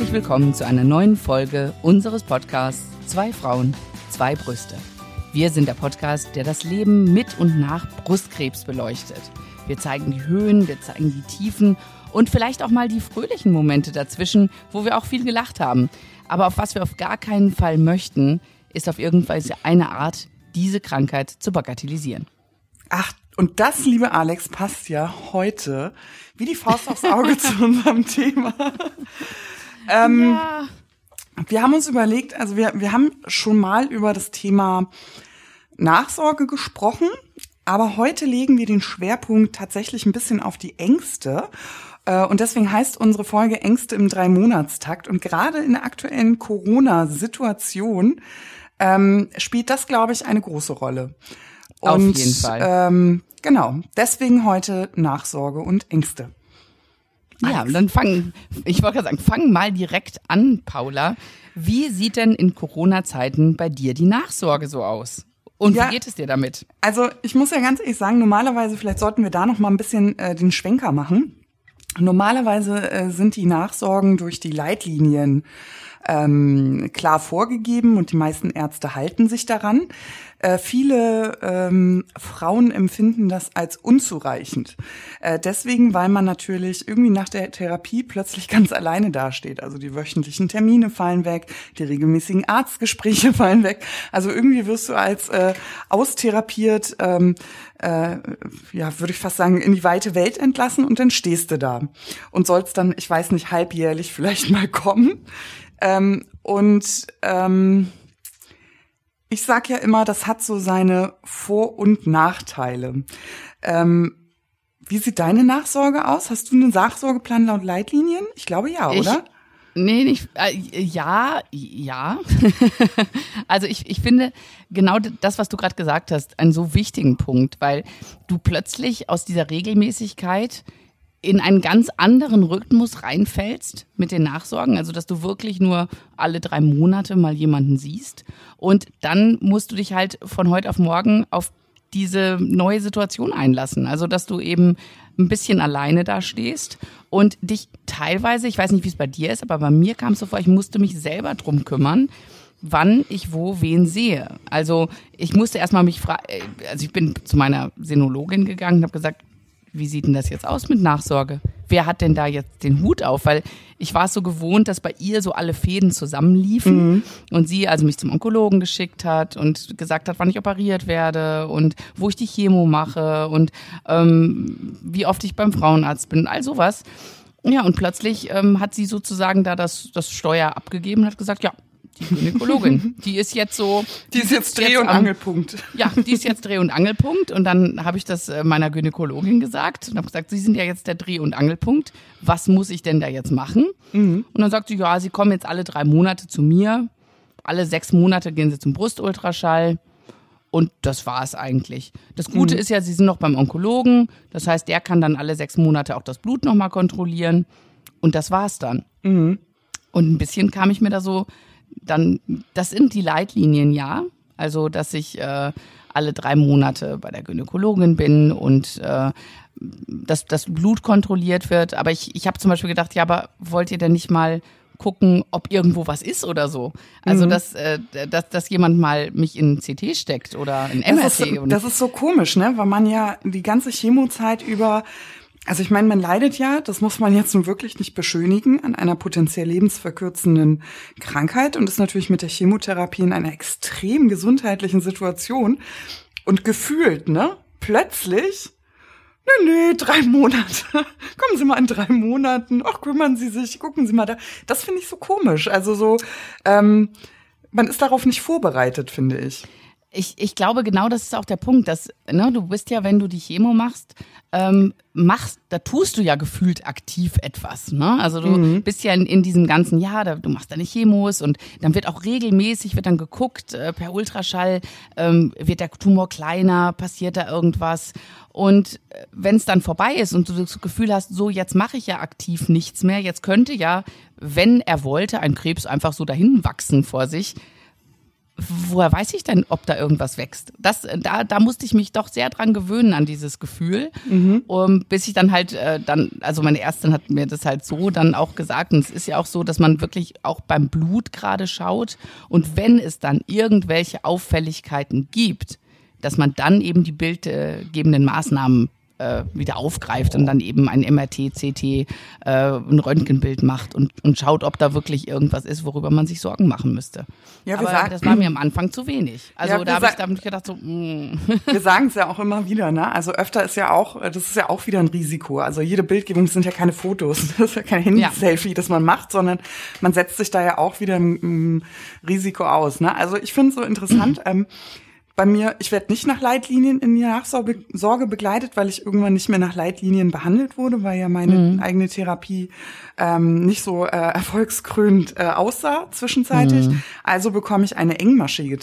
Herzlich willkommen zu einer neuen Folge unseres Podcasts Zwei Frauen, zwei Brüste. Wir sind der Podcast, der das Leben mit und nach Brustkrebs beleuchtet. Wir zeigen die Höhen, wir zeigen die Tiefen und vielleicht auch mal die fröhlichen Momente dazwischen, wo wir auch viel gelacht haben. Aber auf was wir auf gar keinen Fall möchten, ist auf irgendeine eine Art, diese Krankheit zu bagatellisieren. Ach, und das, liebe Alex, passt ja heute wie die Faust aufs Auge zu unserem Thema. Ähm, ja. Wir haben uns überlegt, also wir, wir haben schon mal über das Thema Nachsorge gesprochen, aber heute legen wir den Schwerpunkt tatsächlich ein bisschen auf die Ängste. Äh, und deswegen heißt unsere Folge Ängste im Dreimonatstakt. Und gerade in der aktuellen Corona-Situation ähm, spielt das, glaube ich, eine große Rolle. Und, Auf jeden Fall. Ähm, genau, deswegen heute Nachsorge und Ängste. Ja, dann fangen, ich wollte gerade sagen, fang mal direkt an, Paula. Wie sieht denn in Corona-Zeiten bei dir die Nachsorge so aus? Und ja, wie geht es dir damit? Also ich muss ja ganz ehrlich sagen, normalerweise, vielleicht sollten wir da noch mal ein bisschen äh, den Schwenker machen. Normalerweise äh, sind die Nachsorgen durch die Leitlinien ähm, klar vorgegeben und die meisten Ärzte halten sich daran. Äh, viele ähm, Frauen empfinden das als unzureichend. Äh, deswegen, weil man natürlich irgendwie nach der Therapie plötzlich ganz alleine dasteht. Also die wöchentlichen Termine fallen weg, die regelmäßigen Arztgespräche fallen weg. Also irgendwie wirst du als äh, austherapiert, ähm, äh, ja, würde ich fast sagen, in die weite Welt entlassen und dann stehst du da und sollst dann, ich weiß nicht, halbjährlich vielleicht mal kommen. Ähm, und ähm, ich sag ja immer, das hat so seine Vor- und Nachteile. Ähm, wie sieht deine Nachsorge aus? Hast du einen Nachsorgeplan laut Leitlinien? Ich glaube ja, ich, oder? Nee, nicht, äh, ja, ja. also ich, ich finde genau das, was du gerade gesagt hast, einen so wichtigen Punkt, weil du plötzlich aus dieser Regelmäßigkeit in einen ganz anderen Rhythmus reinfällst mit den Nachsorgen, also dass du wirklich nur alle drei Monate mal jemanden siehst und dann musst du dich halt von heute auf morgen auf diese neue Situation einlassen. Also dass du eben ein bisschen alleine da stehst und dich teilweise, ich weiß nicht, wie es bei dir ist, aber bei mir kam es so vor, ich musste mich selber drum kümmern, wann ich wo wen sehe. Also ich musste erstmal mich fragen, also ich bin zu meiner Sinologin gegangen und habe gesagt, wie sieht denn das jetzt aus mit Nachsorge? Wer hat denn da jetzt den Hut auf? Weil ich war es so gewohnt, dass bei ihr so alle Fäden zusammenliefen mhm. und sie also mich zum Onkologen geschickt hat und gesagt hat, wann ich operiert werde und wo ich die Chemo mache und ähm, wie oft ich beim Frauenarzt bin und all sowas. Ja, und plötzlich ähm, hat sie sozusagen da das, das Steuer abgegeben und hat gesagt, ja, die Gynäkologin. Die ist jetzt so. Die ist jetzt Dreh- und am, Angelpunkt. Ja, die ist jetzt Dreh- und Angelpunkt. Und dann habe ich das äh, meiner Gynäkologin gesagt und habe gesagt, Sie sind ja jetzt der Dreh- und Angelpunkt. Was muss ich denn da jetzt machen? Mhm. Und dann sagt sie, ja, Sie kommen jetzt alle drei Monate zu mir. Alle sechs Monate gehen Sie zum Brustultraschall. Und das war es eigentlich. Das Gute mhm. ist ja, Sie sind noch beim Onkologen. Das heißt, der kann dann alle sechs Monate auch das Blut nochmal kontrollieren. Und das war's dann. Mhm. Und ein bisschen kam ich mir da so dann, das sind die Leitlinien, ja. Also, dass ich äh, alle drei Monate bei der Gynäkologin bin und äh, dass das Blut kontrolliert wird. Aber ich, ich habe zum Beispiel gedacht, ja, aber wollt ihr denn nicht mal gucken, ob irgendwo was ist oder so. Also, mhm. dass, äh, dass, dass jemand mal mich in CT steckt oder in MRT. Das ist, das ist so komisch, ne? Weil man ja die ganze Chemozeit über also ich meine, man leidet ja, das muss man jetzt nun wirklich nicht beschönigen, an einer potenziell lebensverkürzenden Krankheit und ist natürlich mit der Chemotherapie in einer extrem gesundheitlichen Situation. Und gefühlt, ne? Plötzlich, nee, nee, drei Monate. Kommen Sie mal in drei Monaten. Ach, kümmern Sie sich, gucken Sie mal da. Das finde ich so komisch. Also so, ähm, man ist darauf nicht vorbereitet, finde ich. Ich, ich glaube, genau das ist auch der Punkt, dass ne, du bist ja, wenn du die Chemo machst, ähm, machst, da tust du ja gefühlt aktiv etwas. Ne? Also du mhm. bist ja in, in diesem ganzen Jahr, da, du machst deine Chemos und dann wird auch regelmäßig wird dann geguckt äh, per Ultraschall, ähm, wird der Tumor kleiner, passiert da irgendwas. Und äh, wenn es dann vorbei ist und du das Gefühl hast, so jetzt mache ich ja aktiv nichts mehr, jetzt könnte ja, wenn er wollte, ein Krebs einfach so dahin wachsen vor sich woher weiß ich denn, ob da irgendwas wächst? Das, da, da musste ich mich doch sehr dran gewöhnen an dieses Gefühl, mhm. um, bis ich dann halt äh, dann, also meine Ärztin hat mir das halt so dann auch gesagt und es ist ja auch so, dass man wirklich auch beim Blut gerade schaut und wenn es dann irgendwelche Auffälligkeiten gibt, dass man dann eben die bildgebenden Maßnahmen äh, wieder aufgreift und dann eben ein MRT, CT, äh, ein Röntgenbild macht und, und schaut, ob da wirklich irgendwas ist, worüber man sich Sorgen machen müsste. Ja, Aber sagen, das war mir am Anfang zu wenig. Also ja, da habe ich damit gedacht so, mm. Wir sagen es ja auch immer wieder, ne? Also öfter ist ja auch, das ist ja auch wieder ein Risiko. Also jede Bildgebung sind ja keine Fotos, das ist ja kein Handy-Selfie, ja. das man macht, sondern man setzt sich da ja auch wieder ein, Risiko aus. Ne? Also ich finde es so interessant. ähm, bei mir, ich werde nicht nach Leitlinien in die Nachsorge begleitet, weil ich irgendwann nicht mehr nach Leitlinien behandelt wurde, weil ja meine mhm. eigene Therapie ähm, nicht so äh, erfolgskrönend äh, aussah zwischenzeitig. Mhm. Also bekomme ich eine engmaschige,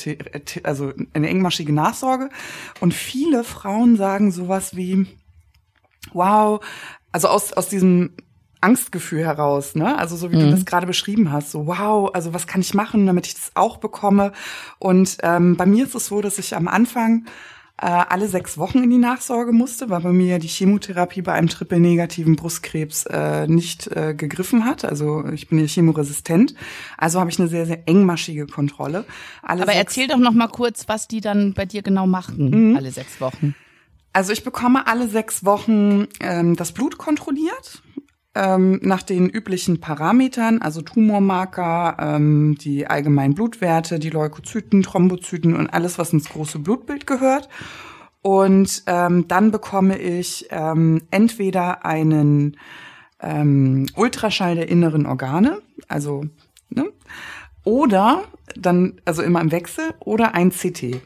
also eine engmaschige Nachsorge. Und viele Frauen sagen sowas wie, wow, also aus, aus diesem Angstgefühl heraus, ne? Also so wie mhm. du das gerade beschrieben hast, so wow, also was kann ich machen, damit ich das auch bekomme? Und ähm, bei mir ist es so, dass ich am Anfang äh, alle sechs Wochen in die Nachsorge musste, weil bei mir die Chemotherapie bei einem triple-negativen Brustkrebs äh, nicht äh, gegriffen hat. Also ich bin ja chemoresistent. Also habe ich eine sehr, sehr engmaschige Kontrolle. Alle Aber erzähl doch noch mal kurz, was die dann bei dir genau machen, mhm. alle sechs Wochen. Also ich bekomme alle sechs Wochen ähm, das Blut kontrolliert ähm, nach den üblichen Parametern, also Tumormarker, ähm, die allgemeinen Blutwerte, die Leukozyten, Thrombozyten und alles, was ins große Blutbild gehört. Und ähm, dann bekomme ich ähm, entweder einen ähm, Ultraschall der inneren Organe, also ne, oder dann, also immer im Wechsel, oder ein CT.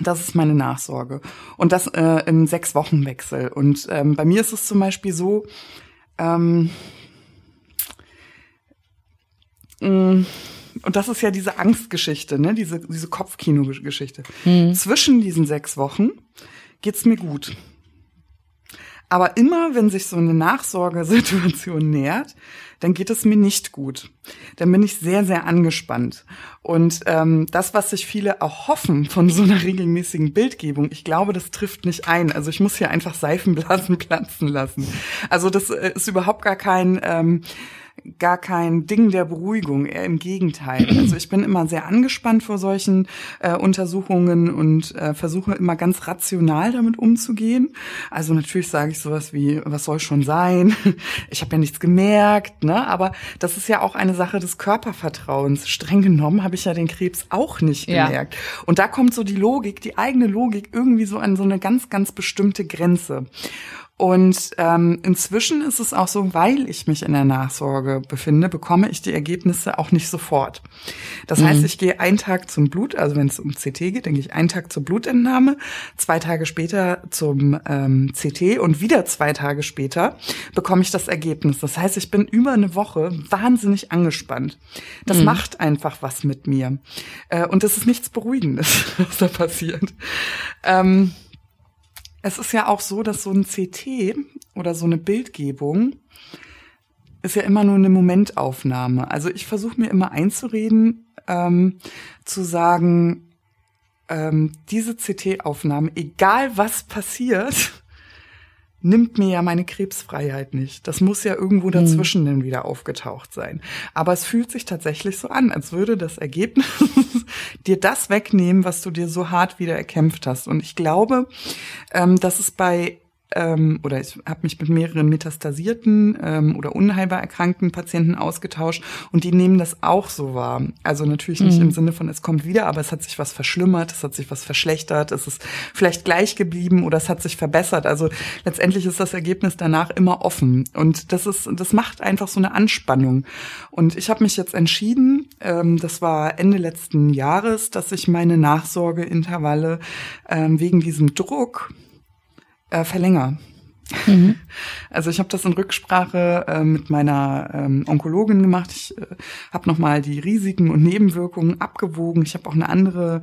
Das ist meine Nachsorge. Und das äh, im Sechs-Wochen-Wechsel. Und ähm, bei mir ist es zum Beispiel so, ähm, mm, und das ist ja diese Angstgeschichte, ne? diese, diese Kopfkino-Geschichte. Mhm. Zwischen diesen sechs Wochen geht's mir gut. Aber immer, wenn sich so eine Nachsorgesituation nähert, dann geht es mir nicht gut. Dann bin ich sehr, sehr angespannt. Und ähm, das, was sich viele erhoffen von so einer regelmäßigen Bildgebung, ich glaube, das trifft nicht ein. Also ich muss hier einfach Seifenblasen platzen lassen. Also das äh, ist überhaupt gar kein ähm, gar kein Ding der Beruhigung, eher im Gegenteil. Also ich bin immer sehr angespannt vor solchen äh, Untersuchungen und äh, versuche immer ganz rational damit umzugehen. Also natürlich sage ich sowas wie, was soll schon sein? Ich habe ja nichts gemerkt, ne? Aber das ist ja auch eine Sache des Körpervertrauens. Streng genommen habe ich ja den Krebs auch nicht gemerkt. Ja. Und da kommt so die Logik, die eigene Logik irgendwie so an so eine ganz, ganz bestimmte Grenze. Und ähm, inzwischen ist es auch so, weil ich mich in der Nachsorge befinde, bekomme ich die Ergebnisse auch nicht sofort. Das mhm. heißt, ich gehe einen Tag zum Blut, also wenn es um CT geht, gehe ich einen Tag zur Blutentnahme, zwei Tage später zum ähm, CT und wieder zwei Tage später bekomme ich das Ergebnis. Das heißt, ich bin über eine Woche wahnsinnig angespannt. Das mhm. macht einfach was mit mir. Äh, und das ist nichts Beruhigendes, was da passiert. Ähm, es ist ja auch so, dass so ein CT oder so eine Bildgebung ist ja immer nur eine Momentaufnahme. Also ich versuche mir immer einzureden, ähm, zu sagen, ähm, diese CT-Aufnahme, egal was passiert, nimmt mir ja meine Krebsfreiheit nicht. Das muss ja irgendwo hm. dazwischen dann wieder aufgetaucht sein. Aber es fühlt sich tatsächlich so an, als würde das Ergebnis dir das wegnehmen, was du dir so hart wieder erkämpft hast. Und ich glaube, ähm, dass es bei ähm, oder ich habe mich mit mehreren metastasierten ähm, oder unheilbar erkrankten Patienten ausgetauscht und die nehmen das auch so wahr. Also natürlich nicht mhm. im Sinne von, es kommt wieder, aber es hat sich was verschlimmert, es hat sich was verschlechtert, es ist vielleicht gleich geblieben oder es hat sich verbessert. Also letztendlich ist das Ergebnis danach immer offen und das ist, das macht einfach so eine Anspannung. Und ich habe mich jetzt entschieden, ähm, das war Ende letzten Jahres, dass ich meine Nachsorgeintervalle ähm, wegen diesem Druck äh, verlängere. Mhm. Also ich habe das in Rücksprache äh, mit meiner ähm, Onkologin gemacht. Ich äh, habe nochmal die Risiken und Nebenwirkungen abgewogen. Ich habe auch eine andere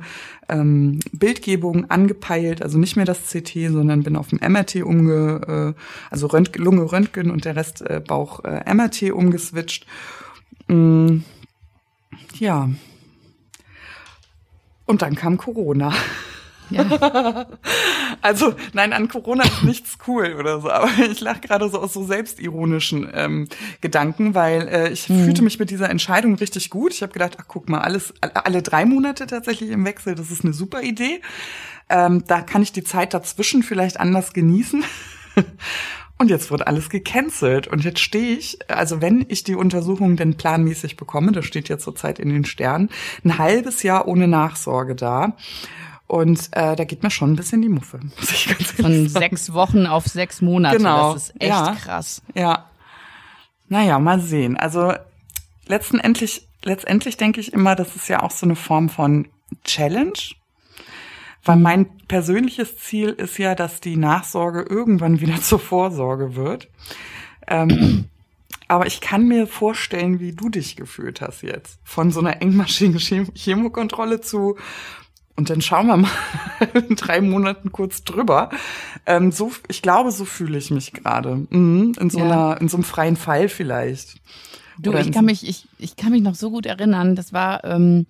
ähm, Bildgebung angepeilt, also nicht mehr das CT, sondern bin auf dem MRT umge, äh, also Rönt Lunge Röntgen und der Rest äh, Bauch äh, MRT umgeswitcht. Mm, ja, Und dann kam Corona. Ja. also, nein, an Corona ist nichts cool oder so, aber ich lache gerade so aus so selbstironischen ähm, Gedanken, weil äh, ich mhm. fühlte mich mit dieser Entscheidung richtig gut. Ich habe gedacht, ach guck mal, alles alle drei Monate tatsächlich im Wechsel, das ist eine super Idee. Ähm, da kann ich die Zeit dazwischen vielleicht anders genießen. Und jetzt wird alles gecancelt. Und jetzt stehe ich, also wenn ich die Untersuchung denn planmäßig bekomme, das steht ja zurzeit in den Sternen, ein halbes Jahr ohne Nachsorge da. Und äh, da geht mir schon ein bisschen die Muffe, muss ich ganz Von sechs Wochen auf sechs Monate. Genau. Das ist echt ja. krass. Ja. Naja, mal sehen. Also letztendlich, letztendlich denke ich immer, das ist ja auch so eine Form von Challenge. Weil mhm. mein persönliches Ziel ist ja, dass die Nachsorge irgendwann wieder zur Vorsorge wird. Ähm, aber ich kann mir vorstellen, wie du dich gefühlt hast jetzt. Von so einer engmaschigen Chemokontrolle zu, und dann schauen wir mal in drei Monaten kurz drüber. Ähm, so, ich glaube, so fühle ich mich gerade. Mhm, in so ja. einer, in so einem freien Fall vielleicht. Du, Oder ich kann mich, ich, ich kann mich noch so gut erinnern. Das war, ähm,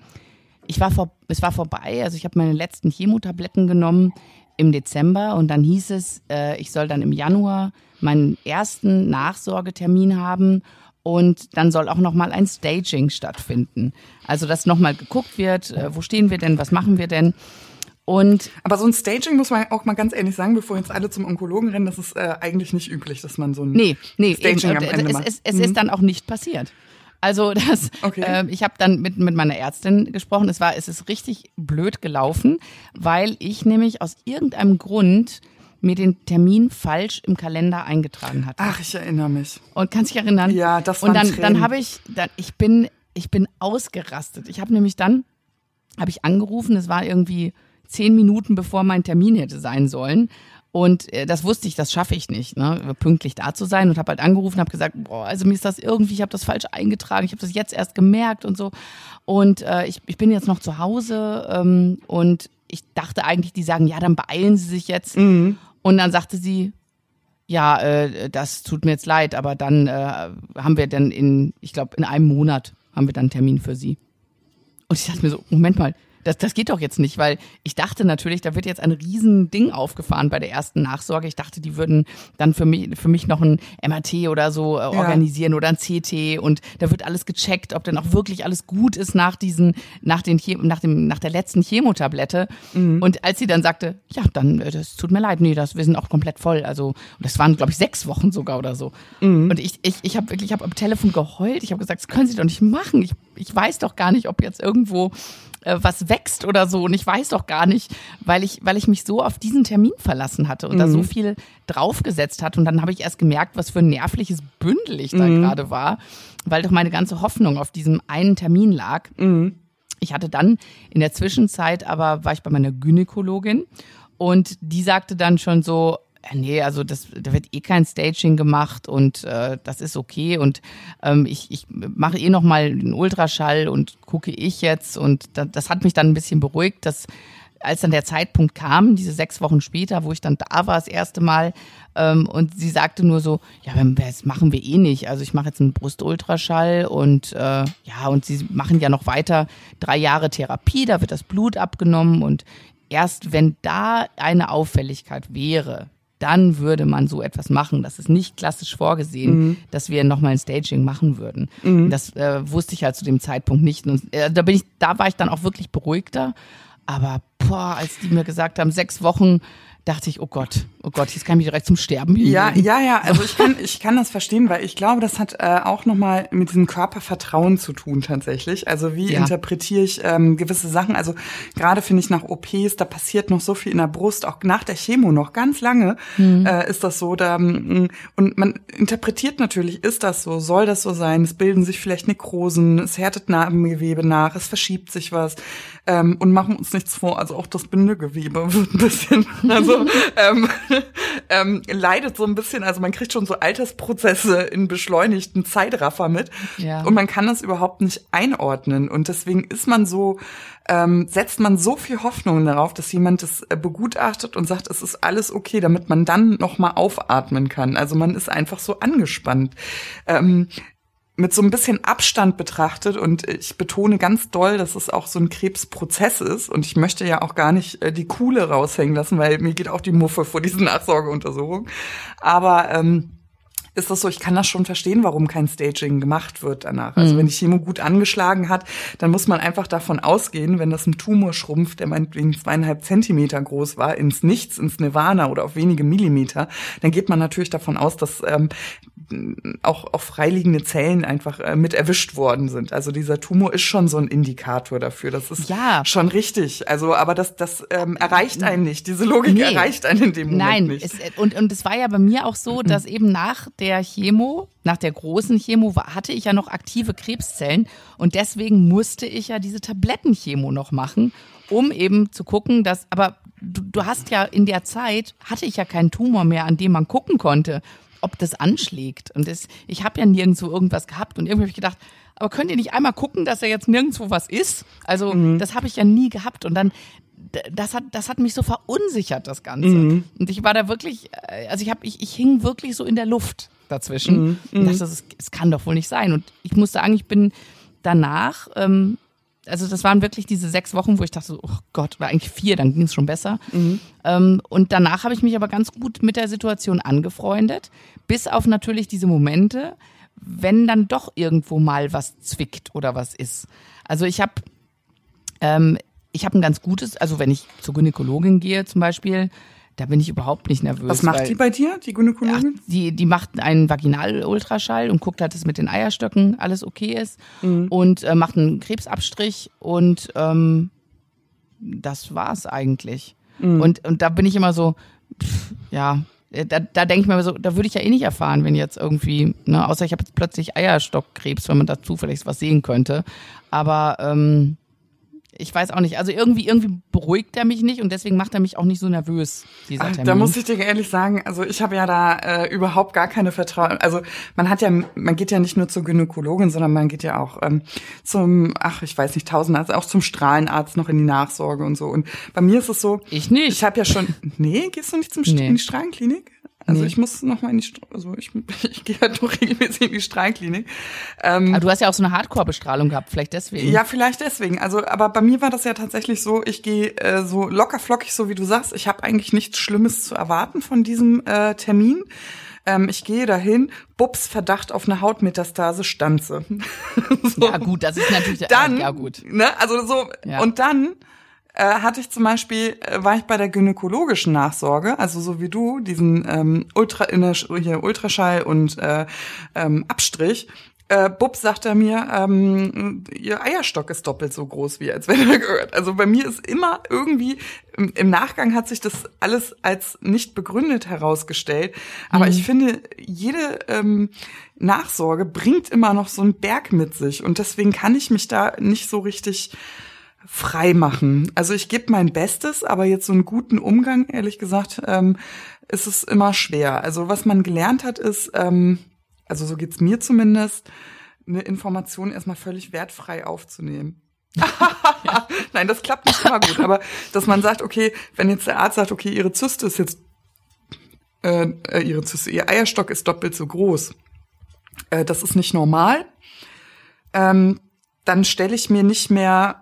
ich war vor, es war vorbei. Also ich habe meine letzten Chemotabletten genommen im Dezember und dann hieß es, äh, ich soll dann im Januar meinen ersten Nachsorgetermin haben und dann soll auch noch mal ein Staging stattfinden. Also dass noch mal geguckt wird, äh, wo stehen wir denn, was machen wir denn? Und aber so ein Staging muss man auch mal ganz ehrlich sagen, bevor jetzt alle zum Onkologen rennen, das ist äh, eigentlich nicht üblich, dass man so ein nee, nee, Staging eben, am Ende es, macht. Es, es, mhm. ist dann auch nicht passiert. Also das, okay. äh, ich habe dann mit, mit meiner Ärztin gesprochen. Es war, es ist richtig blöd gelaufen, weil ich nämlich aus irgendeinem Grund mir den Termin falsch im Kalender eingetragen hatte. Ach, ich erinnere mich. Und kannst dich erinnern? Ja, das war Und dann, dann habe ich, dann, ich bin, ich bin ausgerastet. Ich habe nämlich dann, habe ich angerufen, es war irgendwie zehn Minuten bevor mein Termin hätte sein sollen. Und äh, das wusste ich, das schaffe ich nicht, ne, pünktlich da zu sein. Und habe halt angerufen, habe gesagt, boah, also mir ist das irgendwie, ich habe das falsch eingetragen, ich habe das jetzt erst gemerkt und so. Und äh, ich, ich bin jetzt noch zu Hause ähm, und ich dachte eigentlich, die sagen, ja, dann beeilen Sie sich jetzt. Mhm. Und dann sagte sie, ja, äh, das tut mir jetzt leid, aber dann äh, haben wir dann in, ich glaube, in einem Monat haben wir dann einen Termin für sie. Und ich dachte mir so, Moment mal, das, das geht doch jetzt nicht, weil ich dachte natürlich, da wird jetzt ein Riesending aufgefahren bei der ersten Nachsorge. Ich dachte, die würden dann für mich, für mich noch ein MRT oder so äh, organisieren ja. oder ein CT und da wird alles gecheckt, ob denn auch wirklich alles gut ist nach diesen, nach den, nach dem, nach der letzten Chemotablette. Mhm. Und als sie dann sagte, ja, dann, äh, das tut mir leid, nee, das, wir sind auch komplett voll. Also, das waren, glaube ich, sechs Wochen sogar oder so. Mhm. Und ich, ich, ich habe wirklich, ich habe am Telefon geheult. Ich habe gesagt, das können Sie doch nicht machen. Ich, ich weiß doch gar nicht, ob jetzt irgendwo äh, was wächst oder so. Und ich weiß doch gar nicht, weil ich, weil ich mich so auf diesen Termin verlassen hatte und mhm. da so mhm. viel draufgesetzt hatte. Und dann habe ich erst gemerkt, was für ein nervliches Bündel ich da mhm. gerade war, weil doch meine ganze Hoffnung auf diesem einen Termin lag. Mhm. Ich hatte dann in der Zwischenzeit aber, war ich bei meiner Gynäkologin und die sagte dann schon so, nee, also das, da wird eh kein Staging gemacht und äh, das ist okay und ähm, ich, ich mache eh noch mal einen Ultraschall und gucke ich jetzt und da, das hat mich dann ein bisschen beruhigt, dass als dann der Zeitpunkt kam, diese sechs Wochen später, wo ich dann da war das erste Mal ähm, und sie sagte nur so, ja, das machen wir eh nicht. Also ich mache jetzt einen Brustultraschall und äh, ja, und sie machen ja noch weiter drei Jahre Therapie, da wird das Blut abgenommen und erst wenn da eine Auffälligkeit wäre, dann würde man so etwas machen. Das ist nicht klassisch vorgesehen, mhm. dass wir nochmal ein Staging machen würden. Mhm. Das äh, wusste ich halt zu dem Zeitpunkt nicht. Und äh, da bin ich, da war ich dann auch wirklich beruhigter. Aber boah, als die mir gesagt haben, sechs Wochen, dachte ich, oh Gott, oh Gott, jetzt kann ich mich direkt zum Sterben hinlegen. Ja, ja, ja, also ich kann, ich kann das verstehen, weil ich glaube, das hat äh, auch nochmal mit diesem Körpervertrauen zu tun tatsächlich. Also wie ja. interpretiere ich ähm, gewisse Sachen? Also gerade finde ich nach OPs, da passiert noch so viel in der Brust, auch nach der Chemo noch ganz lange mhm. äh, ist das so. Da, mm, und man interpretiert natürlich, ist das so, soll das so sein? Es bilden sich vielleicht Nekrosen, es härtet Narbengewebe nach, es verschiebt sich was ähm, und machen uns nichts vor. Also auch das Bindegewebe wird ein bisschen, also ähm, ähm, leidet so ein bisschen. Also man kriegt schon so Altersprozesse in beschleunigten Zeitraffer mit ja. und man kann das überhaupt nicht einordnen. Und deswegen ist man so, ähm, setzt man so viel Hoffnung darauf, dass jemand das äh, begutachtet und sagt, es ist alles okay, damit man dann noch mal aufatmen kann. Also man ist einfach so angespannt. Ähm, mit so ein bisschen Abstand betrachtet und ich betone ganz doll, dass es auch so ein Krebsprozess ist und ich möchte ja auch gar nicht äh, die Kuhle raushängen lassen, weil mir geht auch die Muffe vor diesen Nachsorgeuntersuchungen. Aber ähm, ist das so, ich kann das schon verstehen, warum kein Staging gemacht wird danach. Also mhm. wenn die Chemo gut angeschlagen hat, dann muss man einfach davon ausgehen, wenn das ein Tumor schrumpft, der meinetwegen zweieinhalb Zentimeter groß war, ins Nichts, ins Nirvana oder auf wenige Millimeter, dann geht man natürlich davon aus, dass ähm, auch, auch freiliegende Zellen einfach äh, mit erwischt worden sind. Also dieser Tumor ist schon so ein Indikator dafür. Das ist ja. schon richtig. Also, aber das, das ähm, erreicht einen nicht. Diese Logik nee. erreicht einen in dem Moment Nein, nicht. Es, und, und es war ja bei mir auch so, dass eben nach der Chemo, nach der großen Chemo, hatte ich ja noch aktive Krebszellen und deswegen musste ich ja diese Tablettenchemo noch machen, um eben zu gucken, dass, aber du, du hast ja in der Zeit, hatte ich ja keinen Tumor mehr, an dem man gucken konnte ob das anschlägt. Und das, ich habe ja nirgendwo irgendwas gehabt und irgendwie habe ich gedacht, aber könnt ihr nicht einmal gucken, dass da jetzt nirgendwo was ist? Also mhm. das habe ich ja nie gehabt und dann das hat das hat mich so verunsichert das Ganze mhm. und ich war da wirklich äh, also ich habe ich, ich hing wirklich so in der Luft dazwischen mhm. und dachte es, es kann doch wohl nicht sein und ich muss sagen ich bin danach ähm, also das waren wirklich diese sechs Wochen, wo ich dachte, oh Gott, war eigentlich vier, dann ging es schon besser. Mhm. Ähm, und danach habe ich mich aber ganz gut mit der Situation angefreundet, bis auf natürlich diese Momente, wenn dann doch irgendwo mal was zwickt oder was ist. Also ich habe ähm, ich habe ein ganz gutes, also wenn ich zur Gynäkologin gehe zum Beispiel, da bin ich überhaupt nicht nervös. Was macht die bei dir, die Gynäkologin? Ach, die, die macht einen Vaginalultraschall und guckt halt, dass mit den Eierstöcken alles okay ist mhm. und äh, macht einen Krebsabstrich und ähm, das war's eigentlich. Mhm. Und, und da bin ich immer so, pff, ja, äh, da, da denke ich mir so, da würde ich ja eh nicht erfahren, wenn jetzt irgendwie, ne, außer ich habe jetzt plötzlich Eierstockkrebs, wenn man da zufällig was sehen könnte. Aber ähm, ich weiß auch nicht. Also irgendwie, irgendwie beruhigt er mich nicht und deswegen macht er mich auch nicht so nervös, dieser Termin. Da muss ich dir ehrlich sagen, also ich habe ja da äh, überhaupt gar keine Vertrauen. Also man hat ja, man geht ja nicht nur zur Gynäkologin, sondern man geht ja auch ähm, zum, ach, ich weiß nicht, Tausendarzt, auch zum Strahlenarzt noch in die Nachsorge und so. Und bei mir ist es so. Ich nicht. Ich habe ja schon. Nee, gehst du nicht zum nee. in die Strahlenklinik? Also nee. ich muss noch mal in die, St also ich, ich gehe halt noch regelmäßig in die Strahlklinik. Ähm, aber du hast ja auch so eine Hardcore-Bestrahlung gehabt, vielleicht deswegen. Ja, vielleicht deswegen. Also, aber bei mir war das ja tatsächlich so, ich gehe äh, so locker flockig, so wie du sagst. Ich habe eigentlich nichts Schlimmes zu erwarten von diesem äh, Termin. Ähm, ich gehe dahin, Bubs Verdacht auf eine Hautmetastase, Stanze. so. Ja gut, das ist natürlich dann, ja gut. Ne, also so ja. und dann äh, hatte ich zum Beispiel, äh, war ich bei der gynäkologischen Nachsorge, also so wie du, diesen ähm, Ultra, hier Ultraschall und äh, ähm, Abstrich. Äh, Bub sagt er mir, ähm, ihr Eierstock ist doppelt so groß wie als wenn er gehört. Also bei mir ist immer irgendwie im, im, Nachgang hat sich das alles als nicht begründet herausgestellt. Aber mhm. ich finde, jede ähm, Nachsorge bringt immer noch so einen Berg mit sich und deswegen kann ich mich da nicht so richtig frei machen. Also ich gebe mein Bestes, aber jetzt so einen guten Umgang, ehrlich gesagt, ähm, ist es immer schwer. Also was man gelernt hat, ist, ähm, also so geht's mir zumindest, eine Information erstmal völlig wertfrei aufzunehmen. Nein, das klappt nicht immer gut, aber dass man sagt, okay, wenn jetzt der Arzt sagt, okay, ihre Zyste ist jetzt, äh, äh ihre Zyste, ihr Eierstock ist doppelt so groß, äh, das ist nicht normal, ähm, dann stelle ich mir nicht mehr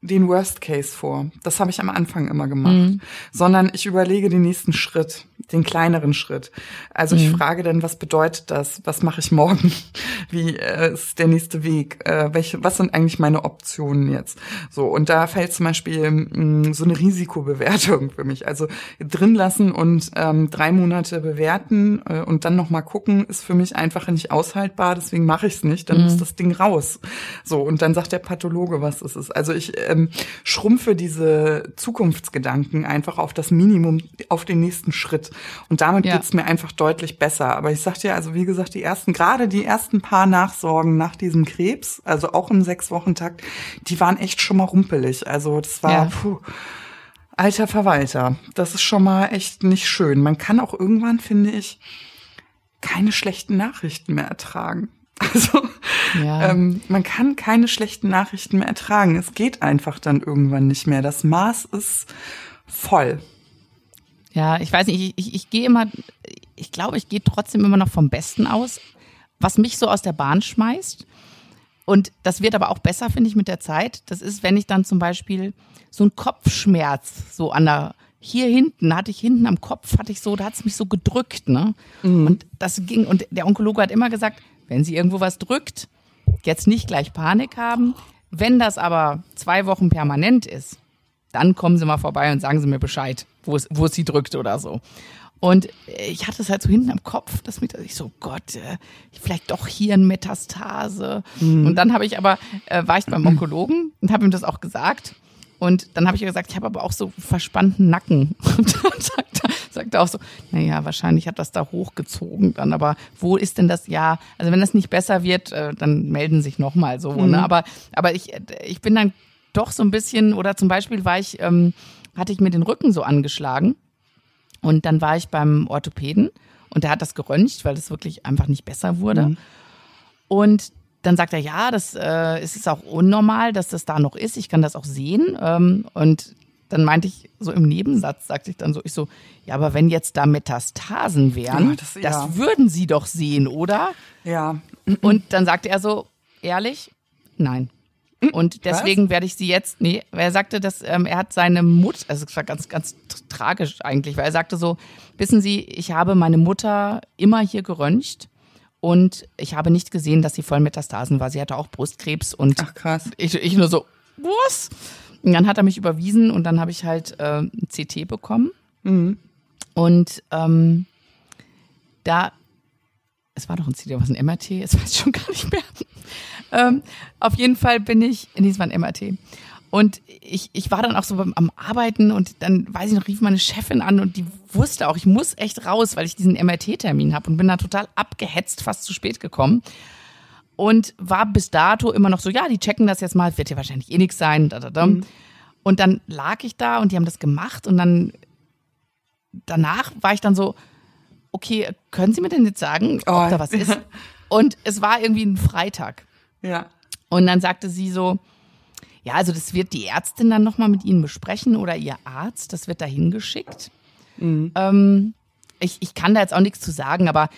den Worst Case vor. Das habe ich am Anfang immer gemacht. Mhm. Sondern ich überlege den nächsten Schritt, den kleineren Schritt. Also mhm. ich frage dann, was bedeutet das? Was mache ich morgen? Wie äh, ist der nächste Weg? Äh, welche, was sind eigentlich meine Optionen jetzt? So, und da fällt zum Beispiel mh, mm, so eine Risikobewertung für mich. Also drin lassen und ähm, drei Monate bewerten äh, und dann nochmal gucken, ist für mich einfach nicht aushaltbar, deswegen mache ich es nicht, dann mhm. muss das Ding raus. So, und dann sagt der Pathologe, was ist es. Also ich ähm, schrumpfe diese Zukunftsgedanken einfach auf das Minimum, auf den nächsten Schritt. Und damit ja. geht's mir einfach deutlich besser. Aber ich sag dir, also wie gesagt, die ersten, gerade die ersten paar Nachsorgen nach diesem Krebs, also auch im Sechs-Wochen-Takt, die waren echt schon mal rumpelig. Also das war, ja. puh. Alter Verwalter, das ist schon mal echt nicht schön. Man kann auch irgendwann, finde ich, keine schlechten Nachrichten mehr ertragen. Also ja. ähm, man kann keine schlechten Nachrichten mehr ertragen. Es geht einfach dann irgendwann nicht mehr. Das Maß ist voll. Ja, ich weiß nicht, ich, ich, ich gehe immer, ich glaube, ich gehe trotzdem immer noch vom Besten aus. was mich so aus der Bahn schmeißt, und das wird aber auch besser, finde ich, mit der Zeit, das ist, wenn ich dann zum Beispiel so einen Kopfschmerz so an der hier hinten hatte ich hinten am Kopf hatte ich so, da hat es mich so gedrückt, ne? Mhm. Und das ging und der Onkologe hat immer gesagt, wenn sie irgendwo was drückt, jetzt nicht gleich Panik haben. Wenn das aber zwei Wochen permanent ist, dann kommen sie mal vorbei und sagen sie mir Bescheid, wo es, wo es sie drückt oder so. Und ich hatte es halt so hinten am Kopf, dass mir ich so Gott, äh, vielleicht doch hier ein Metastase. Mhm. Und dann habe ich aber äh, war ich beim Onkologen und habe ihm das auch gesagt. Und dann habe ich gesagt, ich habe aber auch so verspannten Nacken. Und dann sagt er, sagt er auch so, naja, wahrscheinlich hat das da hochgezogen dann, aber wo ist denn das? Ja, also wenn das nicht besser wird, äh, dann melden sich nochmal so. Ne? Mhm. Ne? Aber, aber ich, ich bin dann doch so ein bisschen, oder zum Beispiel war ich, ähm, hatte ich mir den Rücken so angeschlagen und dann war ich beim Orthopäden und der hat das geröntgt, weil das wirklich einfach nicht besser wurde. Mhm. Und dann sagt er, ja, das äh, es ist auch unnormal, dass das da noch ist. Ich kann das auch sehen. Ähm, und dann meinte ich so im Nebensatz, sagte ich dann so, ich so, ja, aber wenn jetzt da Metastasen wären, ja, das, ja. das, würden Sie doch sehen, oder? Ja. Und dann sagte er so, ehrlich, nein. Und deswegen Was? werde ich sie jetzt, nee, er sagte, dass ähm, er hat seine Mutter, also es war ganz, ganz tragisch eigentlich, weil er sagte so, wissen Sie, ich habe meine Mutter immer hier geröntgt und ich habe nicht gesehen, dass sie voll Metastasen war. Sie hatte auch Brustkrebs und Ach, krass. Ich, ich nur so, was? Und dann hat er mich überwiesen und dann habe ich halt äh, ein CT bekommen. Mhm. Und ähm, da, es war doch ein CT, was ein MRT, jetzt weiß ich schon gar nicht mehr. ähm, auf jeden Fall bin ich, nee, es war ein MRT. Und ich, ich war dann auch so beim, am Arbeiten und dann, weiß ich noch, rief meine Chefin an und die wusste auch, ich muss echt raus, weil ich diesen MRT-Termin habe und bin da total abgehetzt, fast zu spät gekommen. Und war bis dato immer noch so, ja, die checken das jetzt mal, wird ja wahrscheinlich eh nichts sein. Da, da, da. Mhm. Und dann lag ich da und die haben das gemacht und dann danach war ich dann so, okay, können Sie mir denn jetzt sagen, ob oh. da was ist? Und es war irgendwie ein Freitag. Ja. Und dann sagte sie so, ja, also das wird die Ärztin dann nochmal mit Ihnen besprechen oder Ihr Arzt, das wird dahin geschickt. Mhm. Ähm, ich, ich kann da jetzt auch nichts zu sagen, aber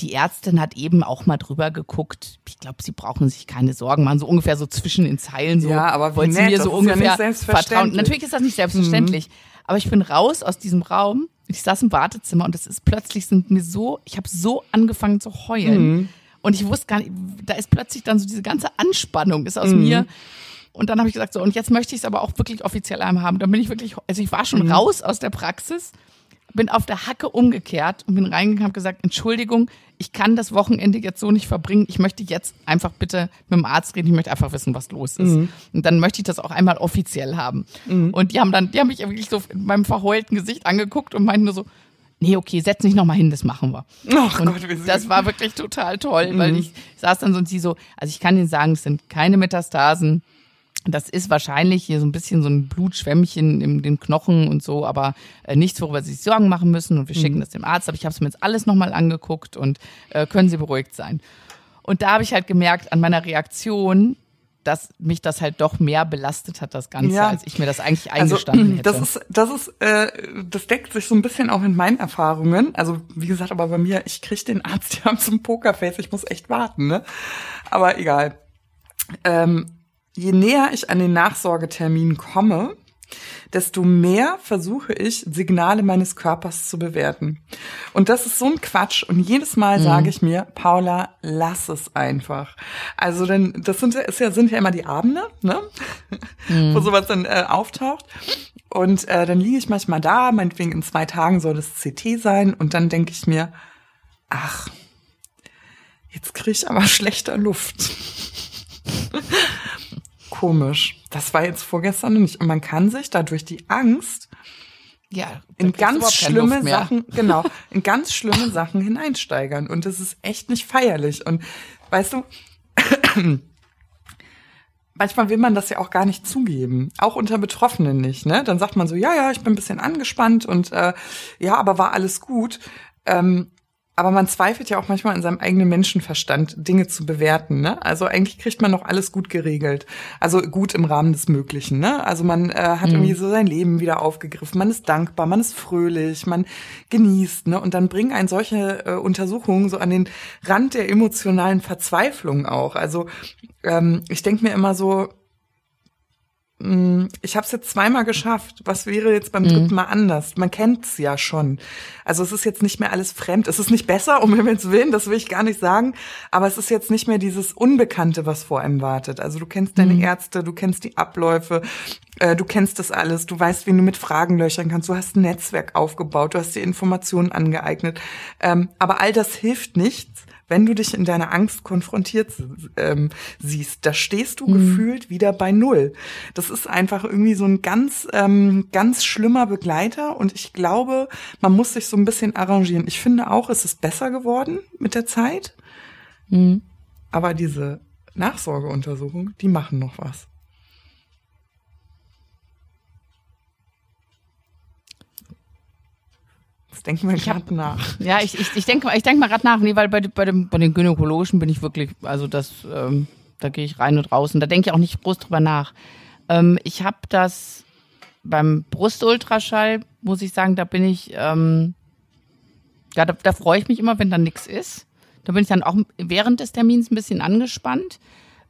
die Ärztin hat eben auch mal drüber geguckt. Ich glaube, sie brauchen sich keine Sorgen machen, so ungefähr so zwischen den Zeilen. So, ja, aber wollen sie mir so ungefähr ja vertrauen. Natürlich ist das nicht selbstverständlich. Mhm. Aber ich bin raus aus diesem Raum. Ich saß im Wartezimmer und es ist plötzlich sind mir so, ich habe so angefangen zu heulen. Mhm. Und ich wusste gar nicht, da ist plötzlich dann so diese ganze Anspannung ist aus mhm. mir und dann habe ich gesagt, so, und jetzt möchte ich es aber auch wirklich offiziell einmal haben. Dann bin ich wirklich, also ich war schon mhm. raus aus der Praxis, bin auf der Hacke umgekehrt und bin reingegangen und habe gesagt, Entschuldigung, ich kann das Wochenende jetzt so nicht verbringen. Ich möchte jetzt einfach bitte mit dem Arzt reden. Ich möchte einfach wissen, was los ist. Mhm. Und dann möchte ich das auch einmal offiziell haben. Mhm. Und die haben dann, die haben mich wirklich so in meinem verheulten Gesicht angeguckt und meinten nur so, nee, okay, setz dich noch mal hin, das machen wir. Ach und Gott. Das war wirklich total toll, weil mhm. ich saß dann so und sie so, also ich kann Ihnen sagen, es sind keine Metastasen. Das ist wahrscheinlich hier so ein bisschen so ein Blutschwämmchen in den Knochen und so, aber äh, nichts, worüber Sie sich Sorgen machen müssen. Und wir schicken mhm. das dem Arzt. Aber ich habe es mir jetzt alles nochmal angeguckt und äh, können Sie beruhigt sein. Und da habe ich halt gemerkt an meiner Reaktion, dass mich das halt doch mehr belastet hat, das Ganze, ja. als ich mir das eigentlich also, eingestanden also, hätte. Das ist, das ist, äh, das deckt sich so ein bisschen auch mit meinen Erfahrungen. Also wie gesagt, aber bei mir, ich kriege den Arzt ja zum Pokerface, ich muss echt warten, ne? Aber egal. Ähm, je näher ich an den Nachsorgetermin komme, desto mehr versuche ich, Signale meines Körpers zu bewerten. Und das ist so ein Quatsch. Und jedes Mal mhm. sage ich mir, Paula, lass es einfach. Also denn das sind, ist ja, sind ja immer die Abende, ne? Mhm. Wo sowas dann äh, auftaucht. Und äh, dann liege ich manchmal da, meinetwegen in zwei Tagen soll das CT sein. Und dann denke ich mir, ach, jetzt kriege ich aber schlechter Luft komisch. Das war jetzt vorgestern nicht. Und man kann sich dadurch die Angst ja, in ganz schlimme Sachen, genau, in ganz schlimme Sachen hineinsteigern. Und das ist echt nicht feierlich. Und weißt du, manchmal will man das ja auch gar nicht zugeben, auch unter Betroffenen nicht. Ne? Dann sagt man so, ja, ja, ich bin ein bisschen angespannt und äh, ja, aber war alles gut. Ähm, aber man zweifelt ja auch manchmal an seinem eigenen Menschenverstand, Dinge zu bewerten. Ne? Also eigentlich kriegt man noch alles gut geregelt. Also gut im Rahmen des Möglichen. Ne? Also man äh, hat mhm. irgendwie so sein Leben wieder aufgegriffen. Man ist dankbar, man ist fröhlich, man genießt. Ne? Und dann bringen einen solche äh, Untersuchungen so an den Rand der emotionalen Verzweiflung auch. Also ähm, ich denke mir immer so, ich habe es jetzt zweimal geschafft. Was wäre jetzt beim mhm. dritten Mal anders? Man kennt es ja schon. Also es ist jetzt nicht mehr alles fremd. Es ist nicht besser, um Himmels Willen, das will ich gar nicht sagen. Aber es ist jetzt nicht mehr dieses Unbekannte, was vor einem wartet. Also du kennst deine mhm. Ärzte, du kennst die Abläufe, äh, du kennst das alles, du weißt, wen du mit Fragen löchern kannst, du hast ein Netzwerk aufgebaut, du hast dir Informationen angeeignet. Ähm, aber all das hilft nichts, wenn du dich in deiner Angst konfrontiert ähm, siehst, da stehst du mhm. gefühlt wieder bei Null. Das ist einfach irgendwie so ein ganz, ähm, ganz schlimmer Begleiter und ich glaube, man muss sich so ein bisschen arrangieren. Ich finde auch, es ist besser geworden mit der Zeit. Mhm. Aber diese Nachsorgeuntersuchung, die machen noch was. Denken wir gerade nach. Ja, ich, ich, ich denke ich denk mal gerade nach, nee, weil bei, bei, dem, bei den Gynäkologischen bin ich wirklich, also das, ähm, da gehe ich rein und raus und da denke ich auch nicht groß drüber nach. Ähm, ich habe das beim Brustultraschall, muss ich sagen, da bin ich, ähm, ja, da, da freue ich mich immer, wenn da nichts ist. Da bin ich dann auch während des Termins ein bisschen angespannt.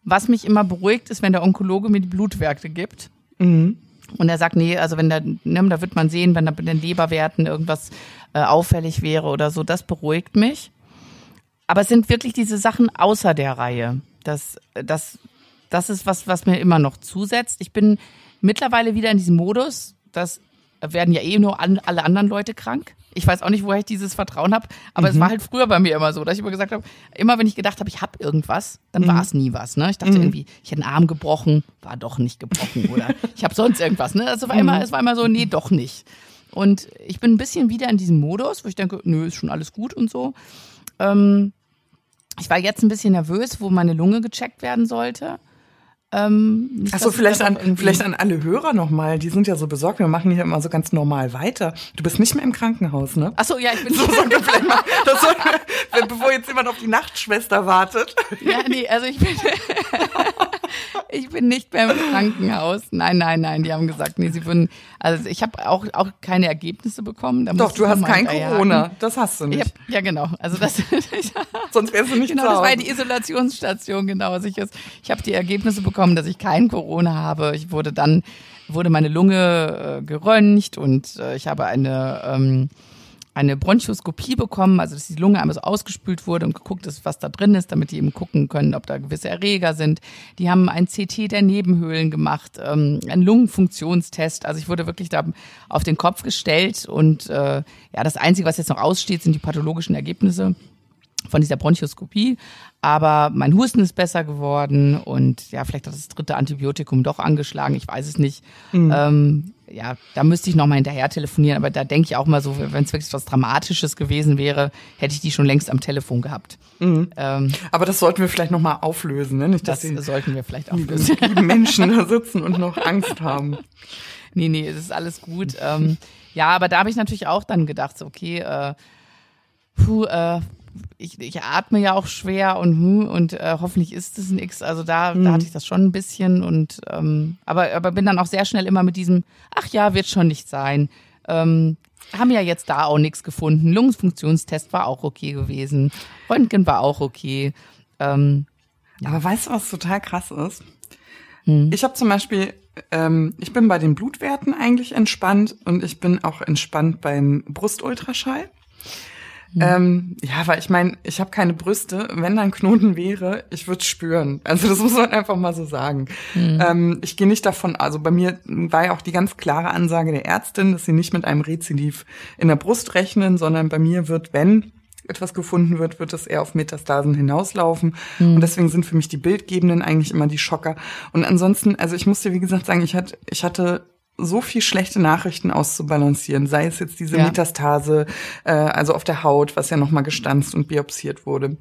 Was mich immer beruhigt, ist, wenn der Onkologe mir die Blutwerte gibt. Mhm. Und er sagt, nee, also wenn da, ne, da wird man sehen, wenn da bei den Leberwerten irgendwas äh, auffällig wäre oder so, das beruhigt mich. Aber es sind wirklich diese Sachen außer der Reihe. Das, das, das ist was, was mir immer noch zusetzt. Ich bin mittlerweile wieder in diesem Modus, dass werden ja eh nur an, alle anderen Leute krank. Ich weiß auch nicht, woher ich dieses Vertrauen habe, aber mhm. es war halt früher bei mir immer so, dass ich immer gesagt habe, immer wenn ich gedacht habe, ich habe irgendwas, dann mhm. war es nie was. Ne? Ich dachte mhm. irgendwie, ich hätte einen Arm gebrochen, war doch nicht gebrochen oder ich habe sonst irgendwas. Ne? Also war immer, mhm. es war immer so, nee, doch nicht. Und ich bin ein bisschen wieder in diesem Modus, wo ich denke, nö, ist schon alles gut und so. Ähm, ich war jetzt ein bisschen nervös, wo meine Lunge gecheckt werden sollte. Ähm, Achso, vielleicht an, vielleicht an alle Hörer nochmal, die sind ja so besorgt, wir machen hier immer so ganz normal weiter. Du bist nicht mehr im Krankenhaus, ne? Achso, ja, ich bin so, sollten wir vielleicht mal, das sollten wir, bevor jetzt jemand auf die Nachtschwester wartet. Ja, nee, also ich bin, ich bin nicht mehr im Krankenhaus. Nein, nein, nein, die haben gesagt, nee, sie würden, also ich habe auch, auch keine Ergebnisse bekommen. Doch, du hast kein Corona, das hast du nicht. Hab, ja, genau, also das, sonst wärst du nicht Genau, das war die Isolationsstation, genau, also ich, ich habe die Ergebnisse bekommen bekommen, dass ich kein Corona habe. Ich wurde dann, wurde meine Lunge äh, geröntgt und äh, ich habe eine, ähm, eine Bronchoskopie bekommen, also dass die Lunge einmal so ausgespült wurde und geguckt ist, was da drin ist, damit die eben gucken können, ob da gewisse Erreger sind. Die haben ein CT der Nebenhöhlen gemacht, ähm, einen Lungenfunktionstest. Also ich wurde wirklich da auf den Kopf gestellt und äh, ja, das Einzige, was jetzt noch aussteht, sind die pathologischen Ergebnisse von dieser Bronchoskopie. Aber mein Husten ist besser geworden und ja, vielleicht hat das dritte Antibiotikum doch angeschlagen. Ich weiß es nicht. Mhm. Ähm, ja, da müsste ich nochmal hinterher telefonieren. Aber da denke ich auch mal so, wenn es wirklich was Dramatisches gewesen wäre, hätte ich die schon längst am Telefon gehabt. Mhm. Ähm, aber das sollten wir vielleicht nochmal auflösen, ne? Nicht, dass das die, sollten wir vielleicht auflösen. Die Menschen da sitzen und noch Angst haben. Nee, nee, es ist alles gut. ähm, ja, aber da habe ich natürlich auch dann gedacht, so, okay, äh, puh, äh, ich, ich atme ja auch schwer und hm, und äh, hoffentlich ist es nix. Also da, mhm. da hatte ich das schon ein bisschen und ähm, aber, aber bin dann auch sehr schnell immer mit diesem, ach ja, wird schon nicht sein. Ähm, haben ja jetzt da auch nichts gefunden. Lungenfunktionstest war auch okay gewesen. Röntgen war auch okay. Ähm, ja. Aber weißt du, was total krass ist? Hm. Ich habe zum Beispiel, ähm, ich bin bei den Blutwerten eigentlich entspannt und ich bin auch entspannt beim Brustultraschall. Mhm. Ähm, ja, weil ich meine, ich habe keine Brüste. Wenn da ein Knoten wäre, ich würde spüren. Also das muss man einfach mal so sagen. Mhm. Ähm, ich gehe nicht davon, also bei mir war ja auch die ganz klare Ansage der Ärztin, dass sie nicht mit einem Rezidiv in der Brust rechnen, sondern bei mir wird, wenn etwas gefunden wird, wird es eher auf Metastasen hinauslaufen. Mhm. Und deswegen sind für mich die Bildgebenden eigentlich immer die Schocker. Und ansonsten, also ich muss dir wie gesagt sagen, ich hatte, ich hatte so viel schlechte Nachrichten auszubalancieren, sei es jetzt diese ja. Metastase, äh, also auf der Haut, was ja nochmal gestanzt und biopsiert wurde.